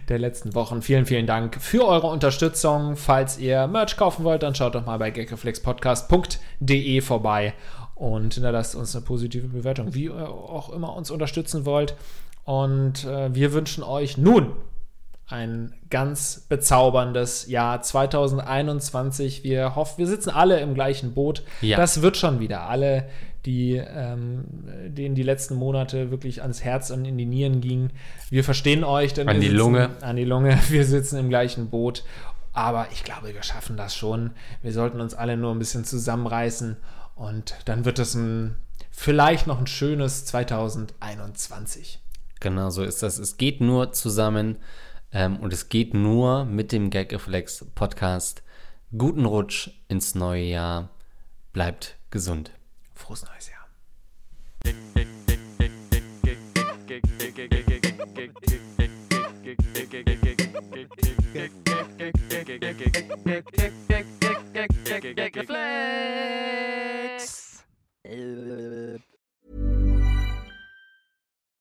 S2: der letzten Wochen. Vielen, vielen Dank für eure Unterstützung. Falls ihr Merch kaufen wollt, dann schaut doch mal bei gagreflexpodcast.de vorbei und hinterlasst uns eine positive Bewertung, wie ihr auch immer uns unterstützen wollt. Und äh, wir wünschen euch nun ein ganz bezauberndes Jahr 2021. Wir hoffen, wir sitzen alle im gleichen Boot.
S1: Ja.
S2: Das wird schon wieder. Alle, die ähm, denen die letzten Monate wirklich ans Herz und in die Nieren gingen. Wir verstehen euch. Denn
S1: An
S2: wir
S1: die
S2: sitzen,
S1: Lunge.
S2: An die Lunge. Wir sitzen im gleichen Boot. Aber ich glaube, wir schaffen das schon. Wir sollten uns alle nur ein bisschen zusammenreißen und dann wird es ein, vielleicht noch ein schönes 2021.
S1: Genau so ist das. Es geht nur zusammen ähm, und es geht nur mit dem Gagreflex Podcast. Guten Rutsch ins neue Jahr. Bleibt gesund.
S2: Frohes neues Jahr.